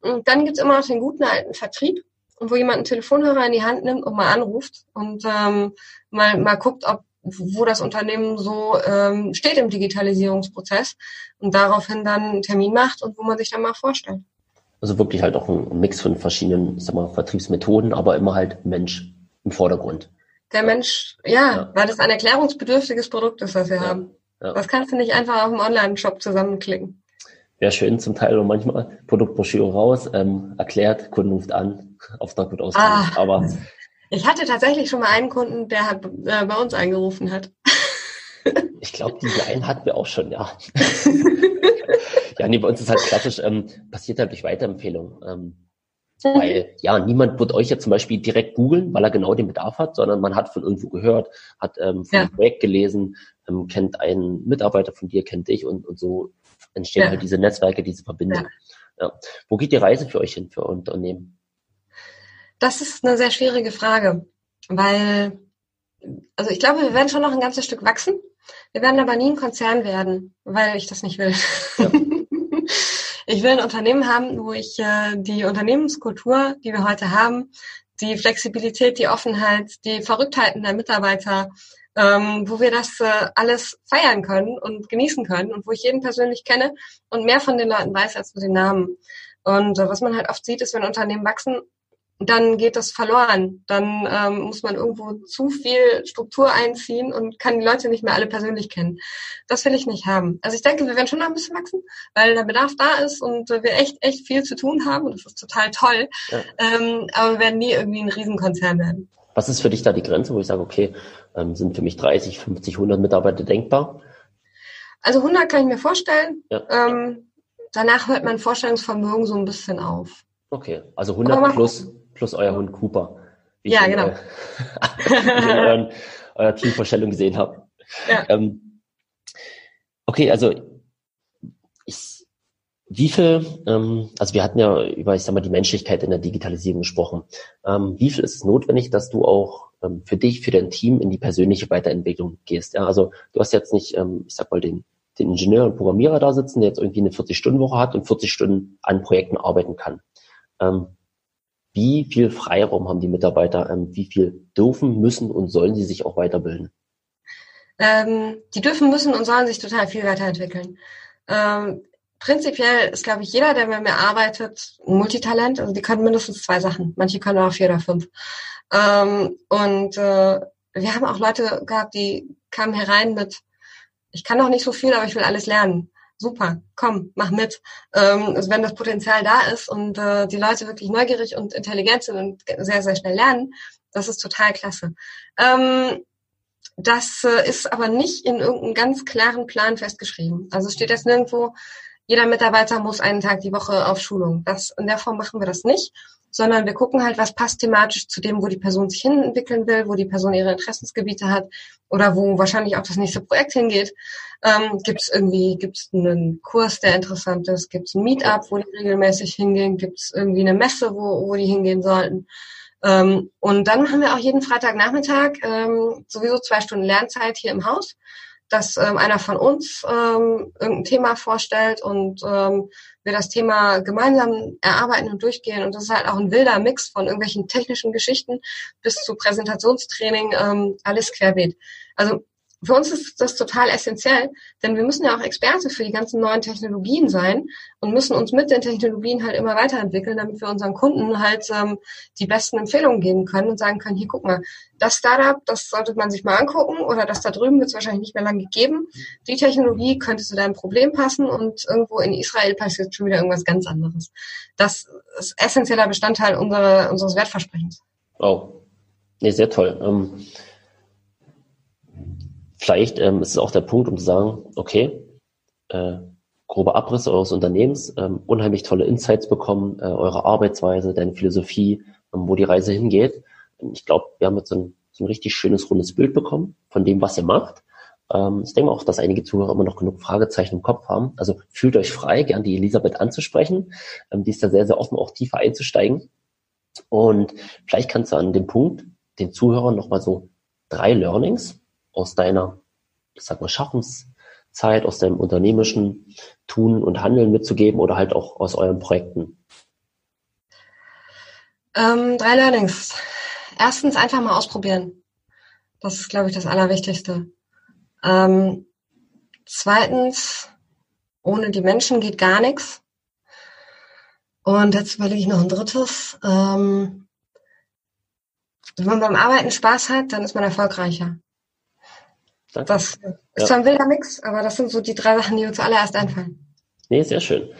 Und dann gibt's immer noch den guten alten Vertrieb. wo jemand einen Telefonhörer in die Hand nimmt und mal anruft und ähm, mal, mal guckt, ob wo das Unternehmen so ähm, steht im Digitalisierungsprozess und daraufhin dann einen Termin macht und wo man sich dann mal vorstellt. Also wirklich halt auch ein Mix von verschiedenen sag mal, Vertriebsmethoden, aber immer halt Mensch im Vordergrund. Der Mensch, ja, ja. weil das ein erklärungsbedürftiges Produkt ist, was wir ja. haben. Ja. Das kannst du nicht einfach auf dem Online-Shop zusammenklicken. Wäre schön zum Teil und manchmal Produktbroschüre raus, ähm, erklärt, Kunden ruft an, Auftrag wird ausgelöst. Ah, aber ich hatte tatsächlich schon mal einen Kunden, der hat, äh, bei uns angerufen hat. Ich glaube, diese einen hatten wir auch schon, ja. [laughs] ja, nee, bei uns ist halt klassisch, ähm, passiert halt durch Weiterempfehlung. Ähm, mhm. Weil, ja, niemand wird euch ja zum Beispiel direkt googeln, weil er genau den Bedarf hat, sondern man hat von irgendwo gehört, hat ähm, von ja. einem Projekt gelesen, ähm, kennt einen Mitarbeiter von dir, kennt dich und, und so entstehen ja. halt diese Netzwerke, diese Verbindungen. Ja. ja. Wo geht die Reise für euch hin, für Unternehmen? Das ist eine sehr schwierige Frage, weil, also ich glaube, wir werden schon noch ein ganzes Stück wachsen. Wir werden aber nie ein Konzern werden, weil ich das nicht will. Ja. [laughs] ich will ein Unternehmen haben, wo ich äh, die Unternehmenskultur, die wir heute haben, die Flexibilität, die Offenheit, die Verrücktheiten der Mitarbeiter, ähm, wo wir das äh, alles feiern können und genießen können und wo ich jeden persönlich kenne und mehr von den Leuten weiß als nur den Namen. Und äh, was man halt oft sieht, ist, wenn Unternehmen wachsen, dann geht das verloren. Dann ähm, muss man irgendwo zu viel Struktur einziehen und kann die Leute nicht mehr alle persönlich kennen. Das will ich nicht haben. Also ich denke, wir werden schon noch ein bisschen wachsen, weil der Bedarf da ist und wir echt, echt viel zu tun haben und das ist total toll. Ja. Ähm, aber wir werden nie irgendwie ein Riesenkonzern werden. Was ist für dich da die Grenze, wo ich sage, okay, ähm, sind für mich 30, 50, 100 Mitarbeiter denkbar? Also 100 kann ich mir vorstellen. Ja. Ähm, danach hört mein Vorstellungsvermögen so ein bisschen auf. Okay, also 100 plus plus euer Hund Cooper. ja, genau. Äh, [laughs] [laughs] euren, eurer Teamvorstellung gesehen habe. Ja. Ähm, okay, also ich, wie viel, ähm, also wir hatten ja über, ich sag mal, die Menschlichkeit in der Digitalisierung gesprochen. Ähm, wie viel ist es notwendig, dass du auch ähm, für dich, für dein Team in die persönliche Weiterentwicklung gehst? Ja, also du hast jetzt nicht, ähm, ich sag mal, den, den Ingenieur und Programmierer da sitzen, der jetzt irgendwie eine 40-Stunden-Woche hat und 40 Stunden an Projekten arbeiten kann. Ähm, wie viel Freiraum haben die Mitarbeiter, ähm, wie viel dürfen, müssen und sollen sie sich auch weiterbilden? Ähm, die dürfen, müssen und sollen sich total viel weiterentwickeln. Ähm, prinzipiell ist, glaube ich, jeder, der mit mir arbeitet, ein Multitalent. Also die können mindestens zwei Sachen. Manche können auch vier oder fünf. Ähm, und äh, wir haben auch Leute gehabt, die kamen herein mit, ich kann noch nicht so viel, aber ich will alles lernen super, komm, mach mit. Ähm, also wenn das Potenzial da ist und äh, die Leute wirklich neugierig und intelligent sind und sehr, sehr schnell lernen, das ist total klasse. Ähm, das äh, ist aber nicht in irgendeinem ganz klaren Plan festgeschrieben. Also steht jetzt nirgendwo, jeder Mitarbeiter muss einen Tag die Woche auf Schulung. Das, in der Form machen wir das nicht, sondern wir gucken halt, was passt thematisch zu dem, wo die Person sich hin entwickeln will, wo die Person ihre Interessensgebiete hat oder wo wahrscheinlich auch das nächste Projekt hingeht. Ähm, gibt es irgendwie, gibt es einen Kurs, der interessant ist? Gibt es ein Meetup, wo die regelmäßig hingehen? Gibt es irgendwie eine Messe, wo, wo die hingehen sollten? Ähm, und dann haben wir auch jeden Freitagnachmittag ähm, sowieso zwei Stunden Lernzeit hier im Haus, dass ähm, einer von uns ähm, irgendein Thema vorstellt und ähm, wir das Thema gemeinsam erarbeiten und durchgehen. Und das ist halt auch ein wilder Mix von irgendwelchen technischen Geschichten bis zu Präsentationstraining, ähm, alles querbeet. Also für uns ist das total essentiell, denn wir müssen ja auch Experte für die ganzen neuen Technologien sein und müssen uns mit den Technologien halt immer weiterentwickeln, damit wir unseren Kunden halt ähm, die besten Empfehlungen geben können und sagen können, hier guck mal, das Startup, das sollte man sich mal angucken oder das da drüben wird es wahrscheinlich nicht mehr lange geben. Die Technologie könnte zu deinem Problem passen und irgendwo in Israel passiert schon wieder irgendwas ganz anderes. Das ist essentieller Bestandteil unserer, unseres Wertversprechens. Oh, nee, sehr toll. Ähm Vielleicht ähm, ist es auch der Punkt, um zu sagen, okay, äh, grobe Abriss eures Unternehmens, ähm, unheimlich tolle Insights bekommen, äh, eure Arbeitsweise, deine Philosophie, ähm, wo die Reise hingeht. Ich glaube, wir haben jetzt so ein, so ein richtig schönes, rundes Bild bekommen von dem, was ihr macht. Ähm, ich denke auch, dass einige Zuhörer immer noch genug Fragezeichen im Kopf haben. Also fühlt euch frei, gern die Elisabeth anzusprechen. Ähm, die ist da sehr, sehr offen, auch tiefer einzusteigen. Und vielleicht kannst du an dem Punkt den Zuhörern nochmal so drei Learnings aus deiner, ich sag mal, Schaffenszeit, aus deinem unternehmischen Tun und Handeln mitzugeben oder halt auch aus euren Projekten? Ähm, drei Learnings. Erstens einfach mal ausprobieren. Das ist, glaube ich, das Allerwichtigste. Ähm, zweitens, ohne die Menschen geht gar nichts. Und jetzt überlege ich noch ein drittes. Ähm, wenn man beim Arbeiten Spaß hat, dann ist man erfolgreicher. Danke. Das ist ja. zwar ein wilder Mix, aber das sind so die drei Sachen, die uns zuallererst einfallen. Nee, sehr schön.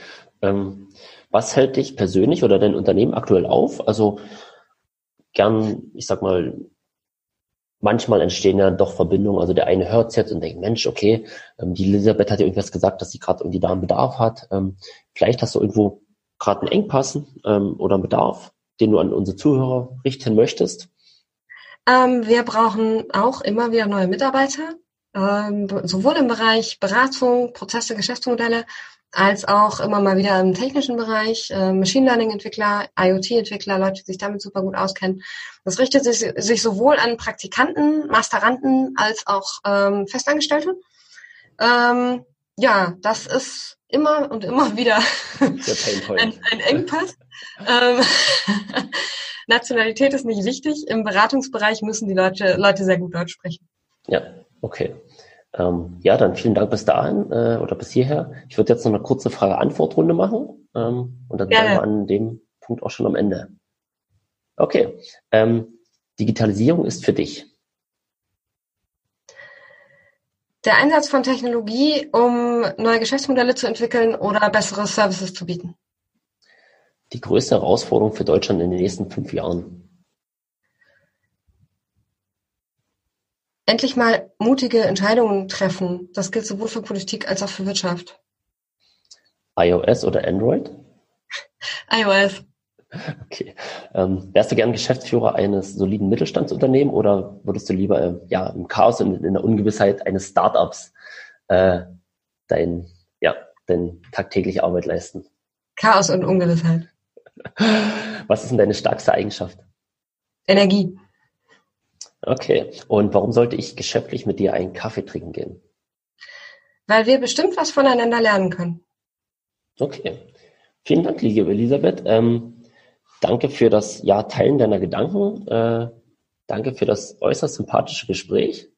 Ähm, was hält dich persönlich oder dein Unternehmen aktuell auf? Also gern, ich sag mal, manchmal entstehen ja doch Verbindungen. Also der eine hört es jetzt und denkt, Mensch, okay, ähm, die Elisabeth hat ja irgendwas gesagt, dass sie gerade irgendwie da einen Bedarf hat. Ähm, vielleicht hast du irgendwo gerade einen Engpass ähm, oder einen Bedarf, den du an unsere Zuhörer richten möchtest. Ähm, wir brauchen auch immer wieder neue Mitarbeiter, ähm, sowohl im Bereich Beratung, Prozesse, Geschäftsmodelle, als auch immer mal wieder im technischen Bereich, äh, Machine Learning Entwickler, IoT Entwickler, Leute, die sich damit super gut auskennen. Das richtet sich, sich sowohl an Praktikanten, Masteranten als auch ähm, Festangestellte. Ähm, ja, das ist immer und immer [laughs] wieder ein, ein Engpass. Ähm, [laughs] Nationalität ist nicht wichtig. Im Beratungsbereich müssen die Leute, Leute sehr gut Deutsch sprechen. Ja, okay. Ähm, ja, dann vielen Dank bis dahin äh, oder bis hierher. Ich würde jetzt noch eine kurze Frage-Antwort-Runde machen ähm, und dann Gerne. sind wir an dem Punkt auch schon am Ende. Okay. Ähm, Digitalisierung ist für dich. Der Einsatz von Technologie, um neue Geschäftsmodelle zu entwickeln oder bessere Services zu bieten. Die größte Herausforderung für Deutschland in den nächsten fünf Jahren. endlich mal mutige Entscheidungen treffen. Das gilt sowohl für Politik als auch für Wirtschaft. iOS oder Android? [laughs] iOS. Okay. Ähm, wärst du gern Geschäftsführer eines soliden Mittelstandsunternehmens oder würdest du lieber äh, ja, im Chaos und in der Ungewissheit eines Startups äh, dein, ja, deine tagtägliche Arbeit leisten? Chaos und Ungewissheit. Was ist denn deine stärkste Eigenschaft? Energie. Okay. Und warum sollte ich geschäftlich mit dir einen Kaffee trinken gehen? Weil wir bestimmt was voneinander lernen können. Okay. Vielen Dank, liebe Elisabeth. Ähm, danke für das ja, Teilen deiner Gedanken. Äh, danke für das äußerst sympathische Gespräch.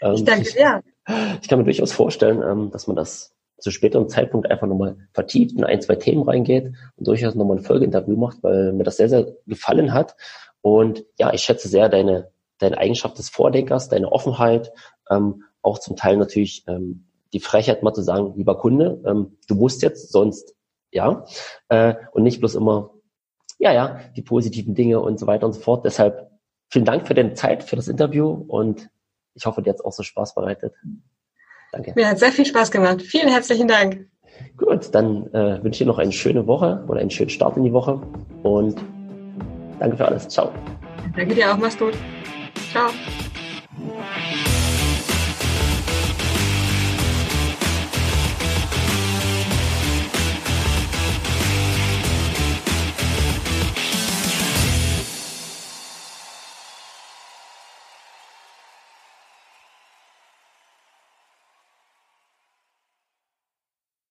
Ähm, ich danke dir. Ich kann mir durchaus vorstellen, ähm, dass man das zu späterem Zeitpunkt einfach nochmal vertieft in ein, zwei Themen reingeht und durchaus nochmal ein Folgeinterview macht, weil mir das sehr, sehr gefallen hat. Und ja, ich schätze sehr deine deine Eigenschaft des Vordenkers, deine Offenheit, ähm, auch zum Teil natürlich ähm, die Frechheit mal zu sagen, lieber Kunde, ähm, du musst jetzt, sonst ja, äh, und nicht bloß immer, ja, ja, die positiven Dinge und so weiter und so fort. Deshalb vielen Dank für deine Zeit, für das Interview und ich hoffe, dir hat es auch so Spaß bereitet. Danke. Mir hat sehr viel Spaß gemacht. Vielen herzlichen Dank. Gut, dann äh, wünsche ich dir noch eine schöne Woche oder einen schönen Start in die Woche und danke für alles. Ciao. Danke dir auch. Mach's gut. Ciao.